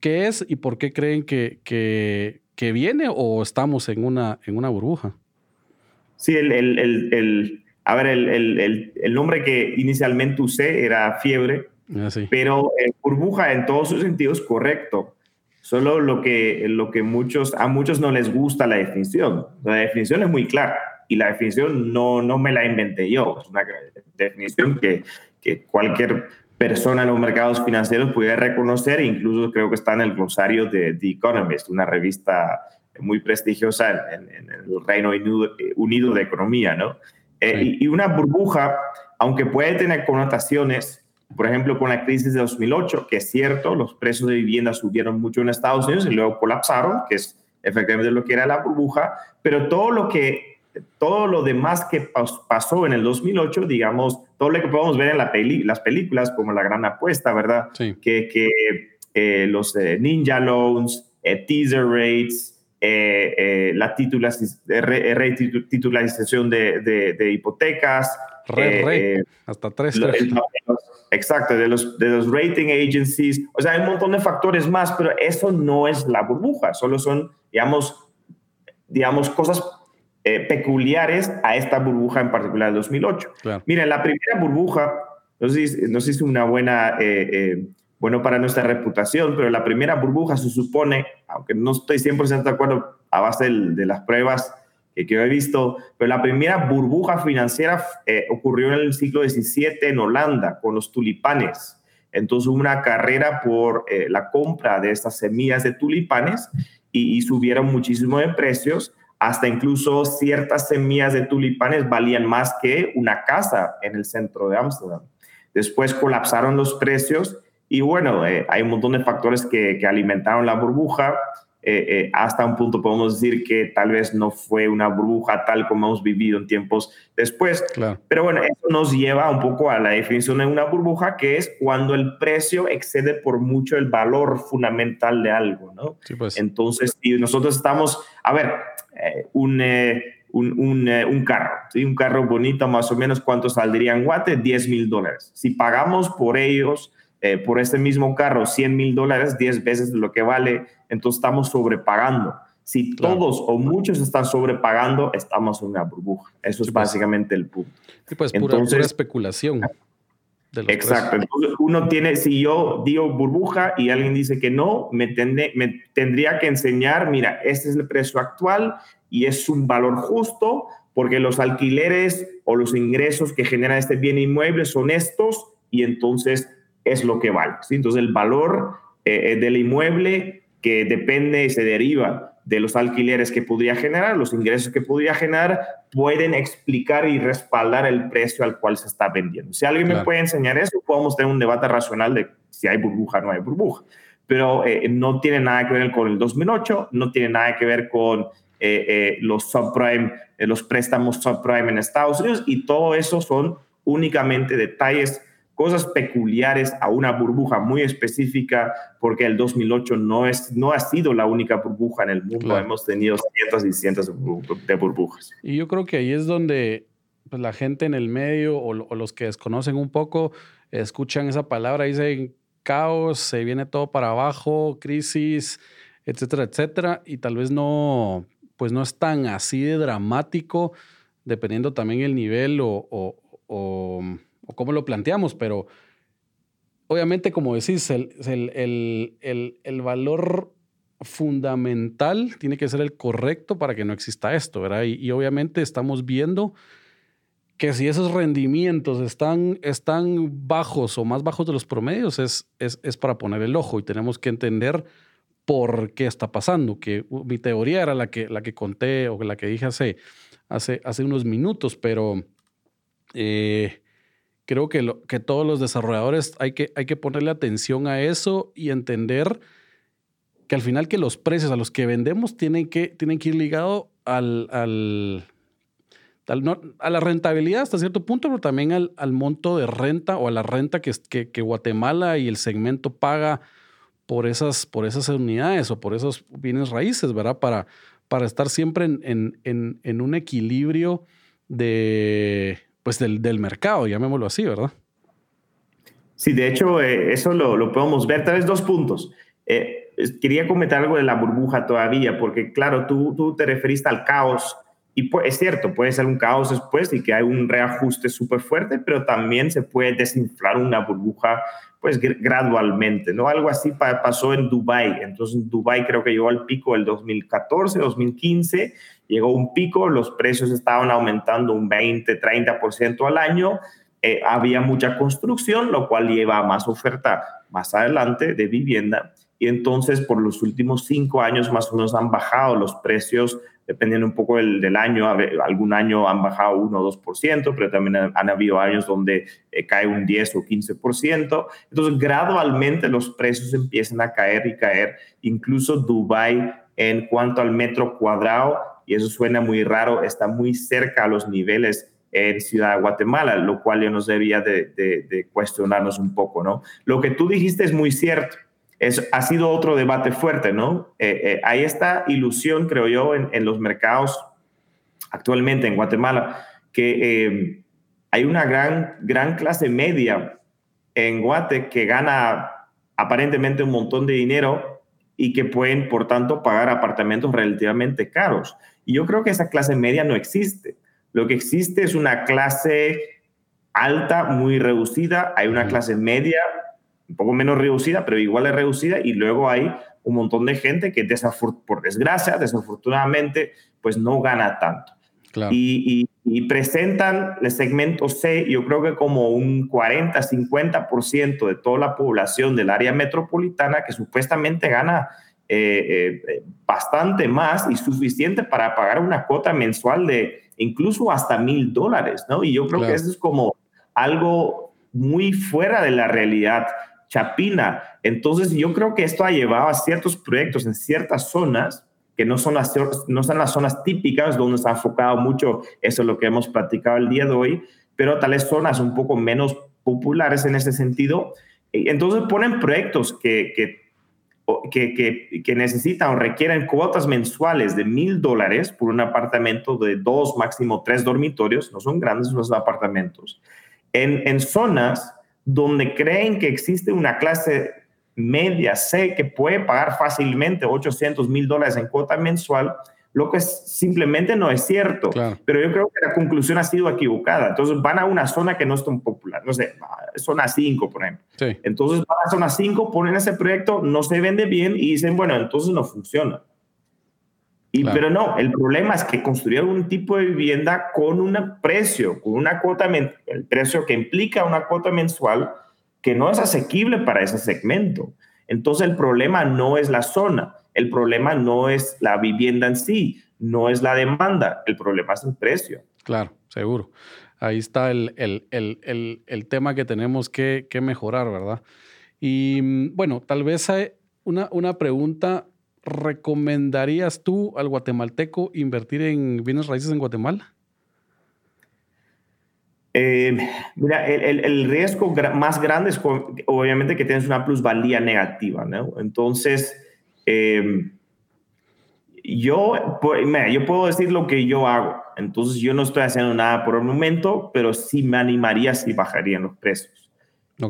[SPEAKER 2] qué es y por qué creen que, que, que viene o estamos en una, en una burbuja.
[SPEAKER 3] Sí, el, el, el, a ver, el, nombre que inicialmente usé era fiebre, ah, pero eh, burbuja en todos sus sentidos correcto. Solo lo que, lo que muchos, a muchos no les gusta la definición. La definición es muy clara y la definición no, no me la inventé yo. Es una definición que, que cualquier persona en los mercados financieros puede reconocer, incluso creo que está en el glosario de The Economist, una revista muy prestigiosa en, el Reino Unido, de Economía, ¿no? Eh, y, una burbuja, aunque puede tener connotaciones por ejemplo, con la crisis de 2008, que es cierto, los precios de vivienda subieron mucho en Estados Unidos y luego colapsaron, que es efectivamente lo que era la burbuja, pero todo lo que todo lo demás que pasó en el 2008, digamos, todo lo que podemos ver en la peli las películas, como La Gran Apuesta, ¿verdad? Que, que eh, los eh, ninja loans, eh, teaser rates, la titularización de, de, de hipotecas,
[SPEAKER 2] Re, re, hasta tres.
[SPEAKER 3] exacto, de los, de los rating agencies. O sea, hay un montón de factores más, pero eso no es la burbuja, solo son, digamos, digamos cosas eh, peculiares a esta burbuja en particular del 2008. Miren, la primera burbuja, no sé, si es una buena, eh, eh, bueno para nuestra reputación, pero la primera burbuja se supone, aunque no estoy 100% de acuerdo a base de las pruebas, que yo he visto, pero la primera burbuja financiera eh, ocurrió en el siglo XVII en Holanda con los tulipanes. Entonces hubo una carrera por eh, la compra de estas semillas de tulipanes y, subieron muchísimo de precios, hasta incluso ciertas semillas de tulipanes valían más que una casa en el centro de Ámsterdam. Después colapsaron los precios Y bueno, eh, hay un montón de factores que, que alimentaron la burbuja. Eh, eh, hasta un punto podemos decir que tal vez no fue una burbuja tal como hemos vivido en tiempos después. Pero bueno, eso nos lleva un poco a la definición de una burbuja, que es cuando el precio excede por mucho el valor fundamental de algo, ¿no? Pues. Entonces, si nosotros estamos, a ver, un... Un, un, carro, ¿sí? un carro bonito, más o menos, ¿cuánto saldría en Guate? 10 mil dólares. Si pagamos por ellos eh, por este mismo carro 100 mil dólares, 10 veces lo que vale, entonces estamos sobrepagando. Si todos o muchos están sobrepagando, estamos en una burbuja. Eso es pues. básicamente el punto.
[SPEAKER 2] Sí, pues pura, pura especulación.
[SPEAKER 3] exacto. Entonces uno tiene, si yo digo burbuja y alguien dice que no, me, me tendría que enseñar, mira, este es el precio actual y es un valor justo porque los alquileres o los ingresos que genera este bien inmueble son estos y entonces es lo que vale. ¿sí? Entonces, el valor eh, eh, del inmueble que depende y se deriva de los alquileres que podría generar, los ingresos que podría generar, pueden explicar y respaldar el precio al cual se está vendiendo. Si alguien me puede enseñar eso, podemos tener un debate racional de si hay burbuja o no hay burbuja. Pero eh, no tiene nada que ver con el 2008, no tiene nada que ver con los subprime, los préstamos subprime en Estados Unidos y todo eso son únicamente detalles cosas peculiares a una burbuja muy específica, porque el 2008 no, es, no ha sido la única burbuja en el mundo, hemos tenido cientos y cientos de burbujas.
[SPEAKER 2] Y yo creo que ahí es donde pues, la gente en el medio o, los que desconocen un poco escuchan esa palabra y dicen caos, se viene todo para abajo, crisis, etcétera, etcétera, y tal vez no, pues no es tan así de dramático, dependiendo también el nivel o o cómo lo planteamos, pero obviamente, como decís, el, el, valor fundamental tiene que ser el correcto para que no exista esto, ¿verdad? Y, obviamente estamos viendo que si esos rendimientos están, están bajos o más bajos de los promedios, es, es, para poner el ojo y tenemos que entender por qué está pasando. Que mi teoría era la que, la que conté o la que dije hace, hace, hace unos minutos, pero eh, creo que, lo, que todos los desarrolladores hay que, hay que ponerle atención a eso y entender que al final que los precios a los que vendemos tienen que, tienen que ir ligados al, al, a la rentabilidad hasta cierto punto, pero también al, al monto de renta o a la renta que, que, que, Guatemala y el segmento paga por esas, por esas unidades o por esos bienes raíces, ¿verdad? Para, para estar siempre en, en, en un equilibrio de, pues del, del mercado, llamémoslo así, ¿verdad?
[SPEAKER 3] Sí, de hecho, eh, eso lo, lo, podemos ver. Tal vez dos puntos. Eh, quería comentar algo de la burbuja todavía, porque claro, tú, tú te referiste al caos y es cierto, puede ser un caos después y que hay un reajuste súper fuerte, pero también se puede desinflar una burbuja pues gradualmente, ¿no? Algo así pasó en Dubai. Entonces, Dubai creo que llegó al pico el 2014, 2015, llegó un pico, los precios estaban aumentando un 20, 30% al año, eh, había mucha construcción, lo cual lleva a más oferta más adelante de vivienda. Y entonces, por los últimos cinco años más o menos han bajado los precios dependiendo un poco del, año, algún año han bajado 1 o 2%, pero también han, habido años donde eh, cae un 10 o 15%. Entonces, gradualmente los precios empiezan a caer y caer. Incluso Dubai en cuanto al metro cuadrado, y eso suena muy raro, está muy cerca a los niveles en Ciudad de Guatemala, lo cual ya nos debía de, de, de cuestionarnos un poco, ¿no? Lo que tú dijiste es muy cierto es, ha sido otro debate fuerte, ¿no? Eh, eh, hay esta ilusión, creo yo, en, los mercados actualmente en Guatemala, que eh, hay una gran, gran clase media en Guate que gana aparentemente un montón de dinero y que pueden, por tanto, pagar apartamentos relativamente caros. Y yo creo que esa clase media no existe. Lo que existe es una clase alta, muy reducida, hay una clase media un poco menos reducida, pero igual es reducida, y luego hay un montón de gente que por desgracia, desafortunadamente, pues no gana tanto. Y, presentan el segmento C, yo creo que como un 40, 50% de toda la población del área metropolitana que supuestamente gana eh, eh, bastante más y suficiente para pagar una cuota mensual de incluso hasta mil dólares, ¿no? Y yo creo que eso es como algo muy fuera de la realidad Chapina. Entonces yo creo que esto ha llevado a ciertos proyectos en ciertas zonas que no son las, no son las zonas típicas donde se ha enfocado mucho, eso es lo que hemos platicado el día de hoy, pero tales zonas un poco menos populares en ese sentido. Entonces ponen proyectos que, que que, que, necesitan o requieren cuotas mensuales de mil dólares por un apartamento de dos, máximo tres dormitorios, no son grandes los apartamentos, en, en zonas donde creen que existe una clase media C que puede pagar fácilmente 800 mil dólares en cuota mensual, lo que simplemente no es cierto. Pero yo creo que la conclusión ha sido equivocada. Entonces van a una zona que no es tan popular, no sé, zona 5, por ejemplo. Entonces van a zona 5, ponen ese proyecto, no se vende bien y dicen, bueno, entonces no funciona. Y, Pero no, el problema es que construyeron un tipo de vivienda con un precio, con una cuota, el precio que implica una cuota mensual que no es asequible para ese segmento. Entonces el problema no es la zona, el problema no es la vivienda en sí, no es la demanda, el problema es el precio.
[SPEAKER 2] Claro, seguro. Ahí está el, tema que tenemos que, mejorar, ¿verdad? Y mm, bueno, tal vez hay una, una pregunta, ¿recomendarías tú al guatemalteco invertir en bienes raíces en Guatemala?
[SPEAKER 3] Eh, mira, el, riesgo más grande es obviamente que tienes una plusvalía negativa, ¿no? Entonces, Em, yo, yo puedo decir lo que yo hago. Entonces, yo no estoy haciendo nada por el momento, pero sí me animaría si bajarían los precios.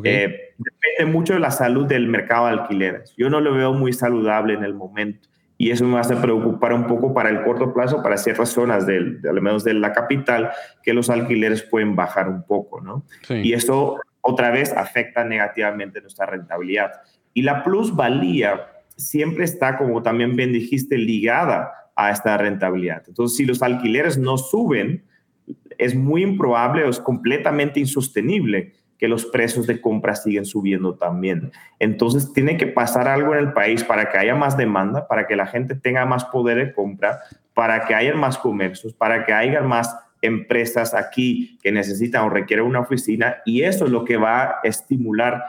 [SPEAKER 3] Eh, depende mucho de la salud del mercado de alquileres. Yo no lo veo muy saludable en el momento y eso me hace preocupar un poco para el corto plazo, para ciertas zonas, del, al menos de la capital, que los alquileres pueden bajar un poco, ¿no? Y eso otra vez afecta negativamente nuestra rentabilidad. Y la plusvalía siempre está, como también bien dijiste, ligada a esta rentabilidad. Entonces, si los alquileres no suben, es muy improbable o es completamente insostenible que los precios de compra siguen subiendo también. Entonces, tiene que pasar algo en el país para que haya más demanda, para que la gente tenga más poder de compra, para que haya más comercios, para que haya más empresas aquí que necesitan o requieren una oficina y eso es lo que va a estimular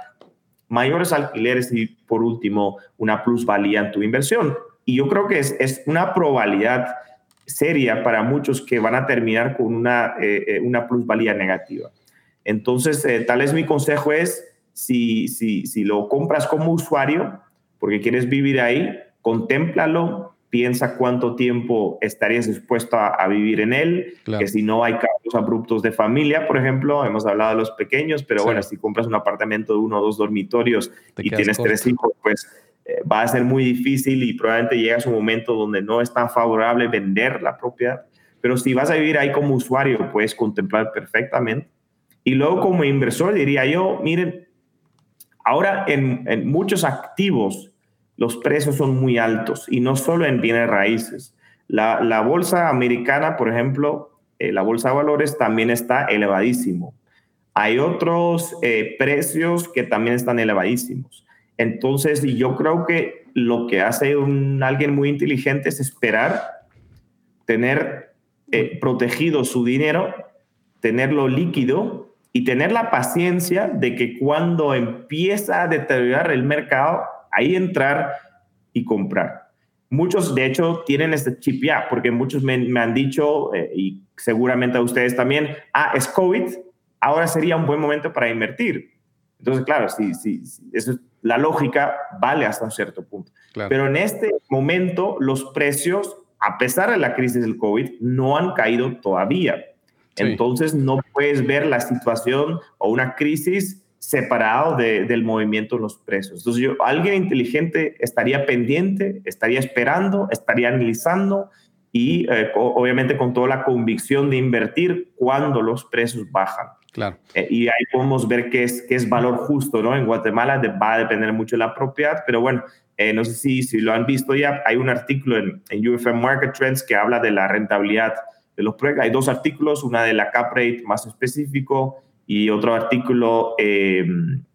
[SPEAKER 3] mayores alquileres y por último una plusvalía en tu inversión. Y yo creo que es, es una probabilidad seria para muchos que van a terminar con una, eh, eh, una plusvalía negativa. Entonces, eh, tal vez mi consejo es, si, si, si lo compras como usuario, porque quieres vivir ahí, contémplalo, piensa cuánto tiempo estarías dispuesto a, vivir en él, que si no hay cambios abruptos de familia, por ejemplo, hemos hablado de los pequeños, pero bueno, si compras un apartamento de uno o dos dormitorios y tienes tres hijos, pues eh, va a ser muy difícil y probablemente llegas a un momento donde no es tan favorable vender la propiedad. Pero si vas a vivir ahí como usuario, puedes contemplar perfectamente. Y luego como inversor diría yo, miren, ahora en, muchos activos, los precios son muy altos y no solo en bienes raíces. La, bolsa americana, por ejemplo, eh, la bolsa de valores también está elevadísimo. Hay otros eh, precios que también están elevadísimos. Entonces, yo creo que lo que hace un, alguien muy inteligente es esperar, tener eh, protegido su dinero, tenerlo líquido y tener la paciencia de que cuando empieza a deteriorar el mercado, ahí entrar y comprar. Muchos, de hecho, tienen este chip ya, porque muchos me, han dicho, eh, y seguramente a ustedes también, ah, es COVID, ahora sería un buen momento para invertir. Entonces, claro, sí, sí, eso la lógica vale hasta un cierto punto. Pero en este momento, los precios, a pesar de la crisis del COVID, no han caído todavía. Entonces, no puedes ver la situación o una crisis separado del movimiento de los precios. Entonces, yo, alguien inteligente estaría pendiente, estaría esperando, estaría analizando y eh, obviamente con toda la convicción de invertir cuando los precios bajan.
[SPEAKER 2] Claro.
[SPEAKER 3] Eh, y ahí podemos ver qué es, qué es valor justo, ¿no? En Guatemala va a depender mucho de la propiedad, pero bueno, eh, no sé si, si lo han visto ya, hay un artículo en, en UFM Market Trends que habla de la rentabilidad de los proyectos. Hay dos artículos, una de la cap rate más específico y otro artículo eh,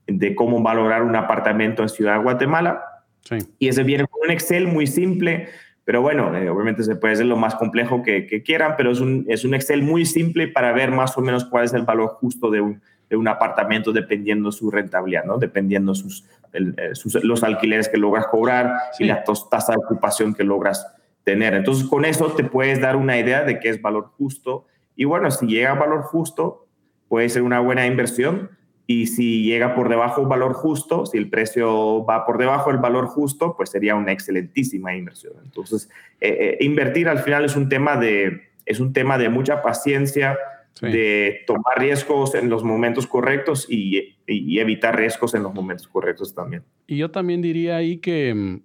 [SPEAKER 3] de cómo valorar un apartamento en Ciudad de Guatemala. Sí. Y ese viene con un Excel muy simple, pero bueno, eh, obviamente se puede hacer lo más complejo que, quieran, pero es un, es un Excel muy simple para ver más o menos cuál es el valor justo de un, de un apartamento dependiendo su rentabilidad, ¿no? Dependiendo sus, eh, los alquileres que logras cobrar y la tasa de ocupación que logras tener. Entonces, con eso te puedes dar una idea de qué es valor justo. Y bueno, si llega a valor justo, puede ser una buena inversión. Y si llega por debajo valor justo, si el precio va por debajo del valor justo, pues sería una excelentísima inversión. Entonces, eh, eh, invertir al final es un tema de, es un tema de mucha paciencia, de tomar riesgos en los momentos correctos y, evitar riesgos en los momentos correctos también.
[SPEAKER 2] Y yo también diría ahí que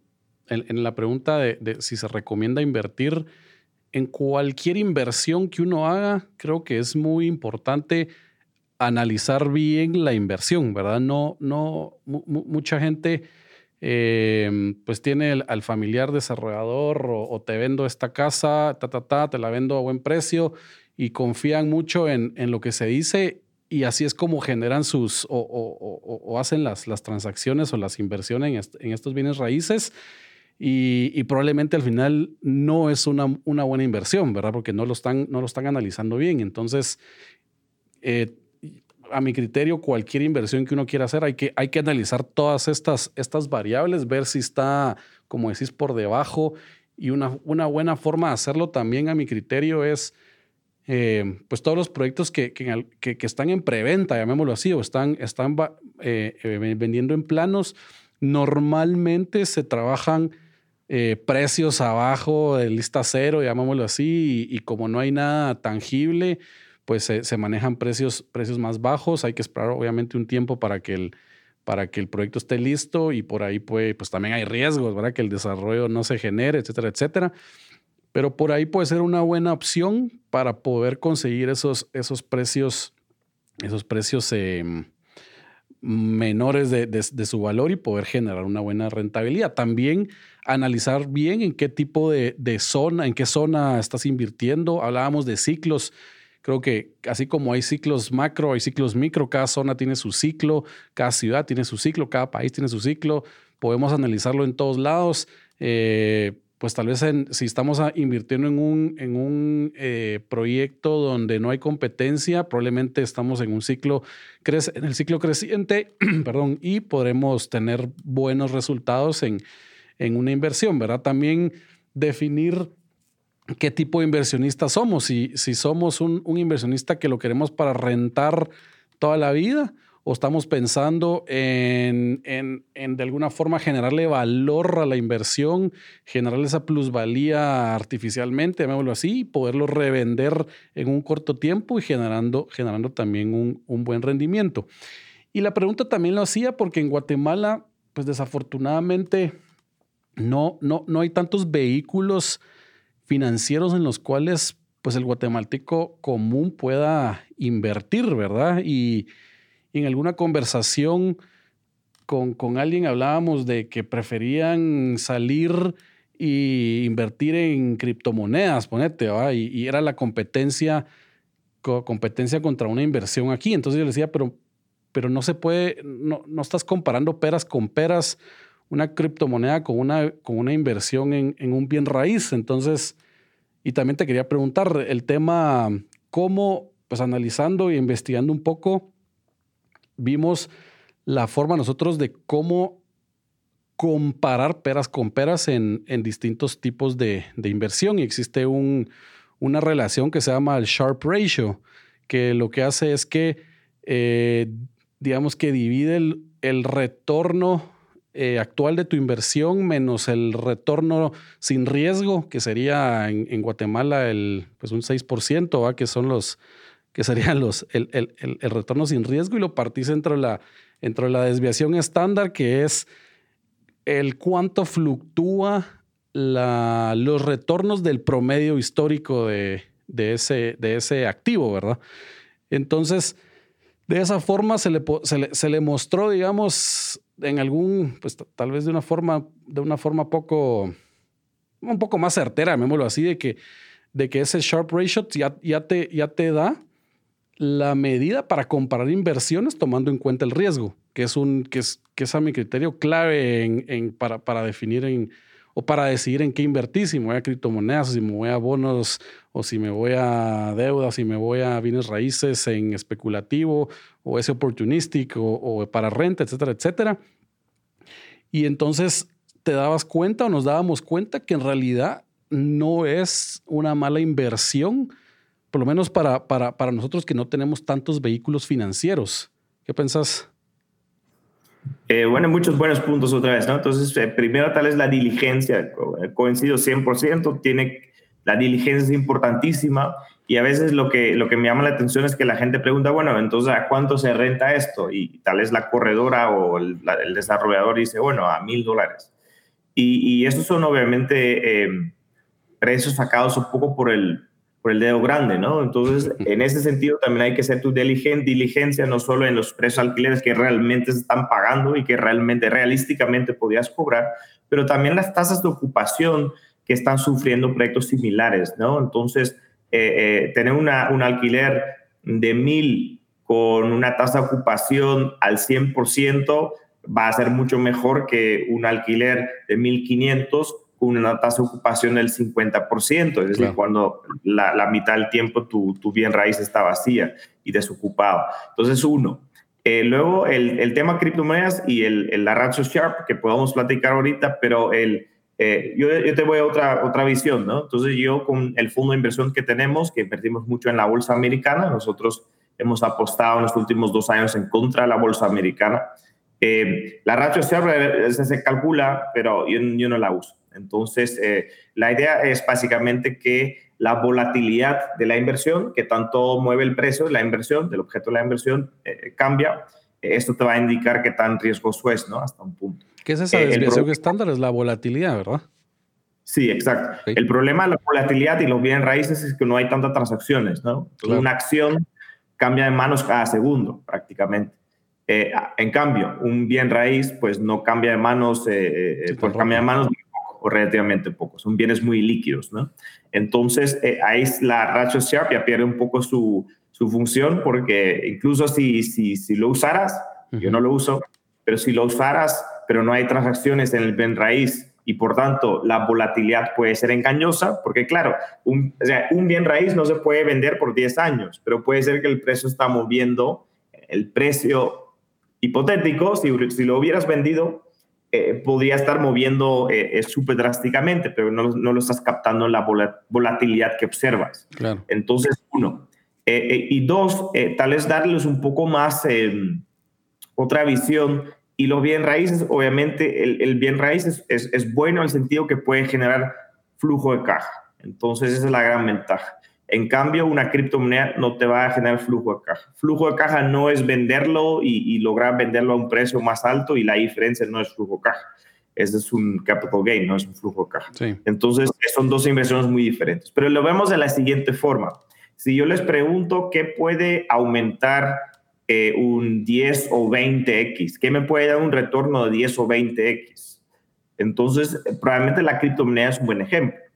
[SPEAKER 2] en, la pregunta de, si se recomienda invertir, en cualquier inversión que uno haga, creo que es muy importante analizar bien la inversión, ¿verdad? No, no, mucha gente eh, pues tiene al familiar desarrollador o, te vendo esta casa, ta, ta, ta, te la vendo a buen precio y confían mucho en, en lo que se dice y así es como generan sus o, hacen las, las, transacciones o las inversiones en, estos bienes raíces y, probablemente al final no es una, una, buena inversión, ¿verdad? Porque no lo están, no lo están analizando bien. Entonces, eh, a mi criterio, cualquier inversión que uno quiera hacer, hay que, hay que analizar todas estas, estas variables, ver si está, como decís, por debajo. Y una, una buena forma de hacerlo también, a mi criterio, es eh, pues todos los proyectos que, que, que, están en preventa, llamémoslo así, o están, están eh, vendiendo en planos, normalmente se trabajan precios abajo lista cero, llamémoslo así, y, como no hay nada tangible, pues se, manejan precios, precios más bajos. Hay que esperar obviamente un tiempo para que el, para que el proyecto esté listo y por ahí pues, pues también hay riesgos, ¿verdad? Que el desarrollo no se genere, etcétera, etcétera. Pero por ahí puede ser una buena opción para poder conseguir esos, esos precios, esos precios em, menores de, su valor y poder generar una buena rentabilidad. También analizar bien en qué tipo de, zona, en qué zona estás invirtiendo. Hablábamos de ciclos. Creo que así como hay ciclos macro, hay ciclos micro, cada zona tiene su ciclo, cada ciudad tiene su ciclo, cada país tiene su ciclo. Podemos analizarlo en todos lados. Eh, pues tal vez si estamos invirtiendo en un, en un eh, proyecto donde no hay competencia, probablemente estamos en un ciclo, en el ciclo creciente, perdón, y podremos tener buenos resultados en, en una inversión, ¿verdad? También definir qué tipo de inversionista somos, si, si somos un inversionista que lo queremos para rentar toda la vida o estamos pensando en, de alguna forma generarle valor a la inversión, generarle esa plusvalía artificialmente, llamémoslo así, y poderlo revender en un corto tiempo y generando, generando también un, un buen rendimiento. Y la pregunta también lo hacía porque en Guatemala, pues desafortunadamente, no, no, no hay tantos vehículos financieros en los cuales pues el guatemalteco común pueda invertir, ¿verdad? Y, en alguna conversación con, con alguien hablábamos de que preferían salir y invertir en criptomonedas, ponete, Y, y, era la competencia, competencia contra una inversión aquí. Entonces yo le decía, pero, pero no se puede, no, no estás comparando peras con peras, una criptomoneda con una, con una inversión en, en, un bien raíz. Entonces, y también te quería preguntar el tema, cómo, pues analizando e investigando un poco, vimos la forma nosotros de cómo comparar peras con peras en, distintos tipos de, inversión. Y existe un, una relación que se llama el Sharp Ratio, que lo que hace es que, eh, digamos que divide el, retorno eh, actual de tu inversión menos el retorno sin riesgo, que sería en, Guatemala el, pues un 6%, que son los, que serían los, el, el, el, retorno sin riesgo, y lo partís entre la, entre la desviación estándar, que es el cuánto fluctúa la, los retornos del promedio histórico de, de, ese, de ese activo, ¿verdad? Entonces, de esa forma se le, se le, se le mostró, digamos, en algún, pues tal vez de una forma, de una forma poco, un poco más certera, llamémoslo así, de que, de que ese Sharp Ratio ya, ya, te, ya te da la medida para comparar inversiones tomando en cuenta el riesgo, que es, un, que es, que es a mi criterio clave en, para, para, definir en, o para decidir en qué invertir, si me voy a criptomonedas, si me voy a bonos, o si me voy a deudas, si me voy a bienes raíces en especulativo, o ese oportunístico, o, para renta, etcétera, etcétera. Y entonces te dabas cuenta o nos dábamos cuenta que en realidad no es una mala inversión, por lo menos para, para, para nosotros que no tenemos tantos vehículos financieros. ¿Qué pensás?
[SPEAKER 3] Eh, bueno, muchos buenos puntos otra vez, ¿no? Entonces, eh, primero tal es la diligencia, coincido 100%, tiene, la diligencia es importantísima y a veces lo que, lo que me llama la atención es que la gente pregunta, bueno, entonces, ¿a cuánto se renta esto? Y tal vez la corredora o el, desarrollador dice, bueno, a mil dólares. Y, y son obviamente eh, precios sacados un poco por el, por el dedo grande, ¿no? Entonces, en ese sentido también hay que hacer tu diligencia, no solo en los precios alquileres que realmente se están pagando y que realmente, realísticamente podías cobrar, pero también las tasas de ocupación que están sufriendo proyectos similares, ¿no? Entonces, eh, eh, tener una, un alquiler de mil con una tasa de ocupación al 100% va a ser mucho mejor que un alquiler de 1500 con una tasa de ocupación del 50%, es decir, cuando la, mitad del tiempo tu, tu, bien raíz está vacía y desocupado. Entonces, uno. Eh, luego, el, el, tema criptomonedas y el, la ratio Sharp, que podemos platicar ahorita, pero el, eh, yo, yo, te voy a otra, otra visión, ¿no? Entonces, yo con el fondo de inversión que tenemos, que invertimos mucho en la bolsa americana, nosotros hemos apostado en los últimos dos años en contra de la bolsa americana. Eh, la ratio Sharp se calcula, pero yo, yo no la uso. Entonces, eh, la idea es básicamente que la volatilidad de la inversión, que tanto mueve el precio de la inversión, del objeto de la inversión, eh, cambia. Esto te va a indicar qué tan riesgoso es, ¿no? Hasta un punto.
[SPEAKER 2] ¿Qué es esa eh, desviación estándar? Es la volatilidad, ¿verdad?
[SPEAKER 3] Sí, exacto. El problema de la volatilidad y los bienes raíces es que no hay tantas transacciones, ¿no? Una acción cambia de manos cada segundo, prácticamente. en cambio, un bien raíz, pues no cambia de manos, pues cambia de manos o relativamente poco. Son bienes muy líquidos, ¿no? Entonces, eh, ahí la ratio Sharp ya pierde un poco su, su función porque incluso si, si, si lo usaras, yo no lo uso, pero si lo usaras, pero no hay transacciones en el bien raíz y por tanto la volatilidad puede ser engañosa, porque claro, un, o sea, un bien raíz no se puede vender por 10 años, pero puede ser que el precio está moviendo el precio hipotético, si, si lo hubieras vendido eh, podría estar moviendo eh, súper drásticamente, pero no, no, lo estás captando en la volatilidad que observas. Claro. Entonces, uno. Eh, y dos, tal vez darles un poco más em, otra visión. Y los bien raíces, obviamente, el, el bien raíces es, es, bueno en el sentido que puede generar flujo de caja. Entonces, esa es la gran ventaja. En cambio, una criptomoneda no te va a generar flujo de caja. Flujo de caja no es venderlo y, lograr venderlo a un precio más alto y la diferencia no es flujo de caja. Ese es un capital gain, no es un flujo de caja. Entonces, son dos inversiones muy diferentes. Pero lo vemos de la siguiente forma. Si yo les pregunto qué puede aumentar eh, un 10 o 20x, ¿qué me puede dar un retorno de 10 o 20x? Entonces, probablemente la criptomoneda es un buen ejemplo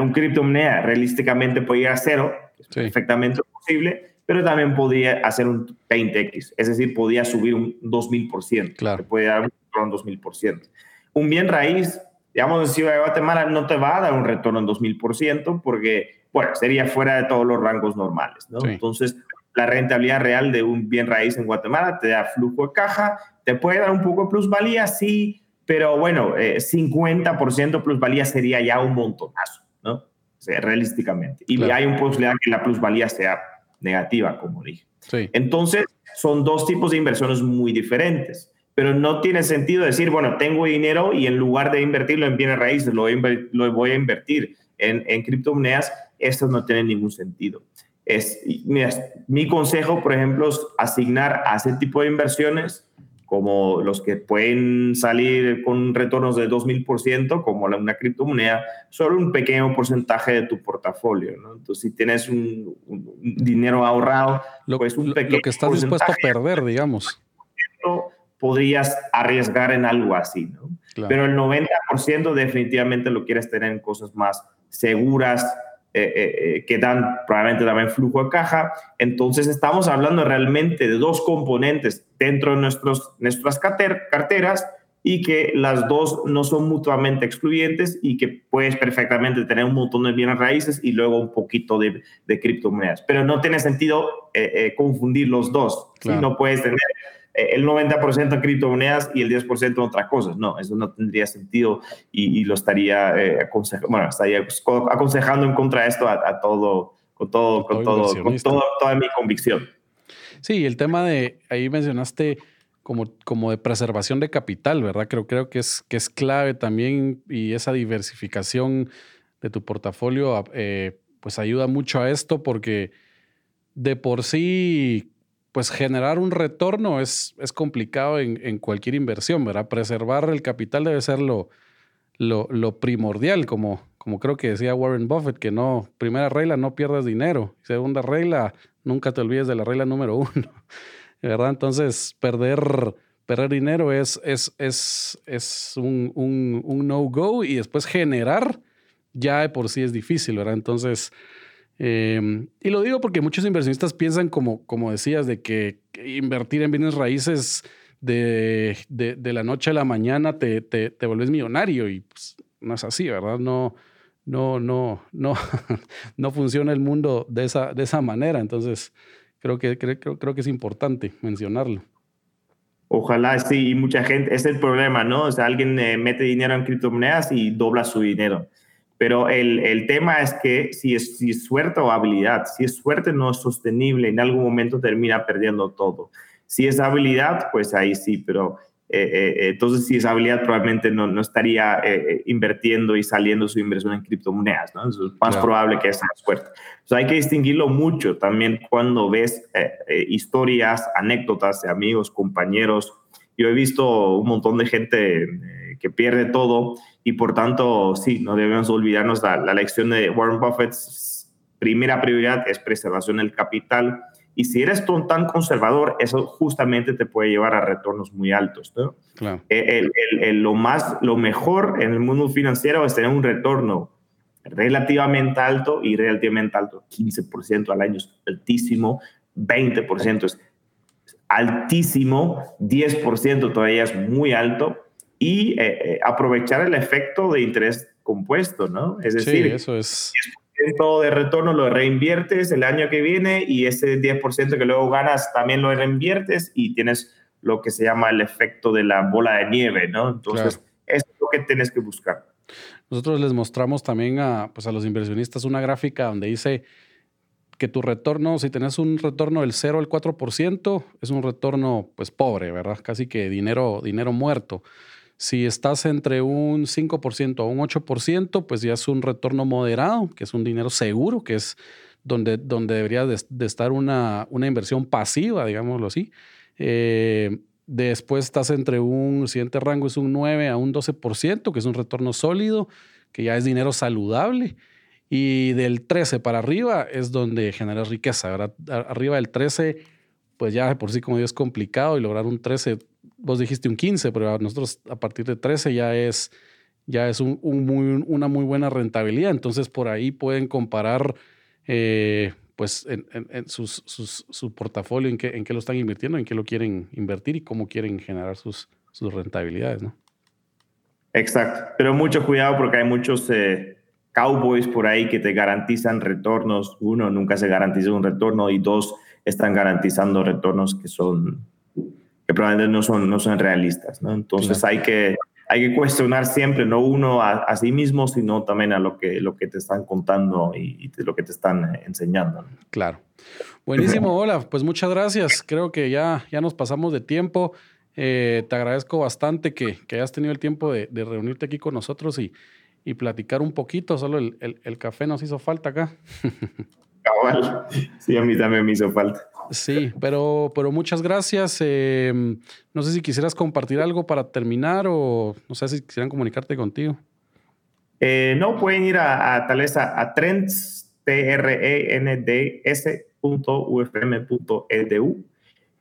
[SPEAKER 3] un criptomoneda realísticamente podría ir a cero, es perfectamente posible, pero también podría hacer un 20x, es decir, podría subir un 2000%. Claro. Puede dar un 2000%. Un bien raíz, digamos, en Ciudad de Guatemala no te va a dar un retorno en 2000% porque, bueno, sería fuera de todos los rangos normales, ¿no? Entonces, la rentabilidad real de un bien raíz en Guatemala te da flujo de caja, te puede dar un poco de plusvalía, sí, pero bueno, 50% eh, plusvalía sería ya un montonazo realísticamente. Y hay un posibilidad que la plusvalía sea negativa, como dije. Entonces, son dos tipos de inversiones muy diferentes. Pero no tiene sentido decir, bueno, tengo dinero y en lugar de invertirlo en bienes raíces, lo, voy a invertir en, en criptomonedas. Esto no tiene ningún sentido. Es, mi consejo, por ejemplo, es asignar a ese tipo de inversiones como los que pueden salir con retornos de 2.000%, como una criptomoneda, solo un pequeño porcentaje de tu portafolio. ¿no? Entonces, si tienes un, dinero ahorrado,
[SPEAKER 2] lo, pues un pequeño lo que estás dispuesto a perder, digamos.
[SPEAKER 3] Podrías arriesgar en algo así, ¿no? Pero el 90% definitivamente lo quieres tener en cosas más seguras, eh, eh, eh, que dan probablemente también flujo de caja. Entonces estamos hablando realmente de dos componentes dentro de nuestros, nuestras carteras y que las dos no son mutuamente excluyentes y que puedes perfectamente tener un montón de bienes raíces y luego un poquito de, de criptomonedas. Pero no tiene sentido eh, eh, confundir los dos. No puedes tener el 90% en criptomonedas y el 10% en otras cosas. No, eso no tendría sentido y, lo estaría, bueno, estaría aconsejando en contra de esto a, todo, con todo, con todo, con todo, toda mi convicción.
[SPEAKER 2] Sí, el tema de, ahí mencionaste como, como de preservación de capital, ¿verdad? Creo, creo que, es, que es clave también y esa diversificación de tu portafolio eh, pues ayuda mucho a esto porque de por sí pues generar un retorno es, es complicado en, en, cualquier inversión, ¿verdad? Preservar el capital debe ser lo, lo, primordial, como, como creo que decía Warren Buffett, que no, primera regla, no pierdas dinero. Segunda regla, nunca te olvides de la regla número uno. ¿verdad? Entonces, perder, perder dinero es, es, es, es un, un, no-go y después generar ya de por sí es difícil, ¿verdad? Entonces, em, y lo digo porque muchos inversionistas piensan, como, como decías, de que invertir en bienes raíces de, de, la noche a la mañana te, te, te vuelves millonario y pues, no es así, ¿verdad? No, no, no, no, no funciona el mundo de esa, de esa manera. Entonces, Creo que, creo, creo que es importante mencionarlo.
[SPEAKER 3] Ojalá sí, y mucha gente, es el problema, ¿no? O sea, alguien eh, mete dinero en criptomonedas y dobla su dinero. Pero el, el tema es que si es, si es suerte o habilidad, si es suerte no es sostenible, en algún momento termina perdiendo todo. Si es habilidad, pues ahí sí, pero eh, eh, entonces si esa habilidad probablemente no, no estaría eh, invirtiendo y saliendo su inversión en criptomonedas, ¿no? es más probable que esa suerte. Entonces hay que distinguirlo mucho también cuando ves historias, anécdotas de amigos, compañeros. Yo he visto un montón de gente que pierde todo y por tanto, sí, no debemos olvidarnos la, la lección de Warren Buffett. Primera prioridad es preservación del capital y si eres tan conservador, eso justamente te puede llevar a retornos muy altos. ¿no? Claro. Eh, lo, más, lo mejor en el mundo financiero es tener un retorno relativamente alto y relativamente alto. 15% al año es altísimo, 20% es altísimo, 10% todavía es muy alto. Y eh, eh, aprovechar el efecto de interés compuesto, ¿no? Es decir, sí, eso es de retorno lo reinviertes el año que viene y ese 10% que luego ganas también lo reinviertes y tienes lo que se llama el efecto de la bola de nieve, ¿no? Entonces, eso es lo que tienes que buscar.
[SPEAKER 2] Nosotros les mostramos también a, pues a los inversionistas una gráfica donde dice que tu retorno, si tenés un retorno del 0 al 4%, es un retorno pues pobre, ¿verdad? Casi que dinero, dinero muerto. Si estás entre un 5% o un 8%, pues ya es un retorno moderado, que es un dinero seguro, que es donde, donde debería de, estar una, una, inversión pasiva, digámoslo así. Eh, después estás entre un siguiente rango, es un 9 a un 12%, que es un retorno sólido, que ya es dinero saludable. Y del 13 para arriba es donde generas riqueza. Arriba del 13, pues ya por sí como digo es complicado y lograr un 13 vos dijiste un 15, pero nosotros a partir de 13 ya es, ya es una muy buena rentabilidad. Entonces por ahí pueden comparar eh, pues en, sus, su portafolio, en qué, en qué lo están invirtiendo, en qué lo quieren invertir y cómo quieren generar sus, sus rentabilidades, ¿no?
[SPEAKER 3] Exacto, pero mucho cuidado porque hay muchos eh, cowboys por ahí que te garantizan retornos. Uno, nunca se garantiza un retorno y dos, están garantizando retornos que son que probablemente no son, no son realistas. ¿no? Entonces hay, que, hay que cuestionar siempre, no uno a, sí mismo, sino también a lo que, lo que te están contando y, lo que te están eh, enseñando.
[SPEAKER 2] Claro. Buenísimo, hola. Pues muchas gracias. Creo que ya, ya nos pasamos de tiempo. Eh, te agradezco bastante que, que, hayas tenido el tiempo de, de reunirte aquí con nosotros y, y platicar un poquito. Solo el, el, el, café nos hizo falta acá.
[SPEAKER 3] Cabal. Sí, a mí también me hizo falta.
[SPEAKER 2] Sí, pero, pero muchas gracias. Em, no sé si quisieras compartir algo para terminar o no sé si quisieran comunicarte contigo.
[SPEAKER 3] Eh, no, pueden ir a, tal vez a, trends, t r e n d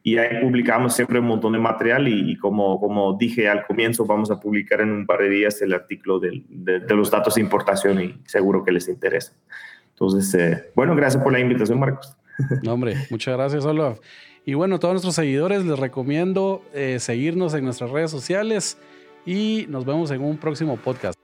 [SPEAKER 3] y ahí publicamos siempre un montón de material y, como, como dije al comienzo, vamos a publicar en un par de días el artículo de, de, los datos de importación y seguro que les interesa. Entonces, eh, bueno, gracias por la invitación, Marcos.
[SPEAKER 2] No, hombre, muchas gracias, Olaf. Y bueno, a todos nuestros seguidores les recomiendo eh, seguirnos en nuestras redes sociales. y nos vemos en un próximo podcast.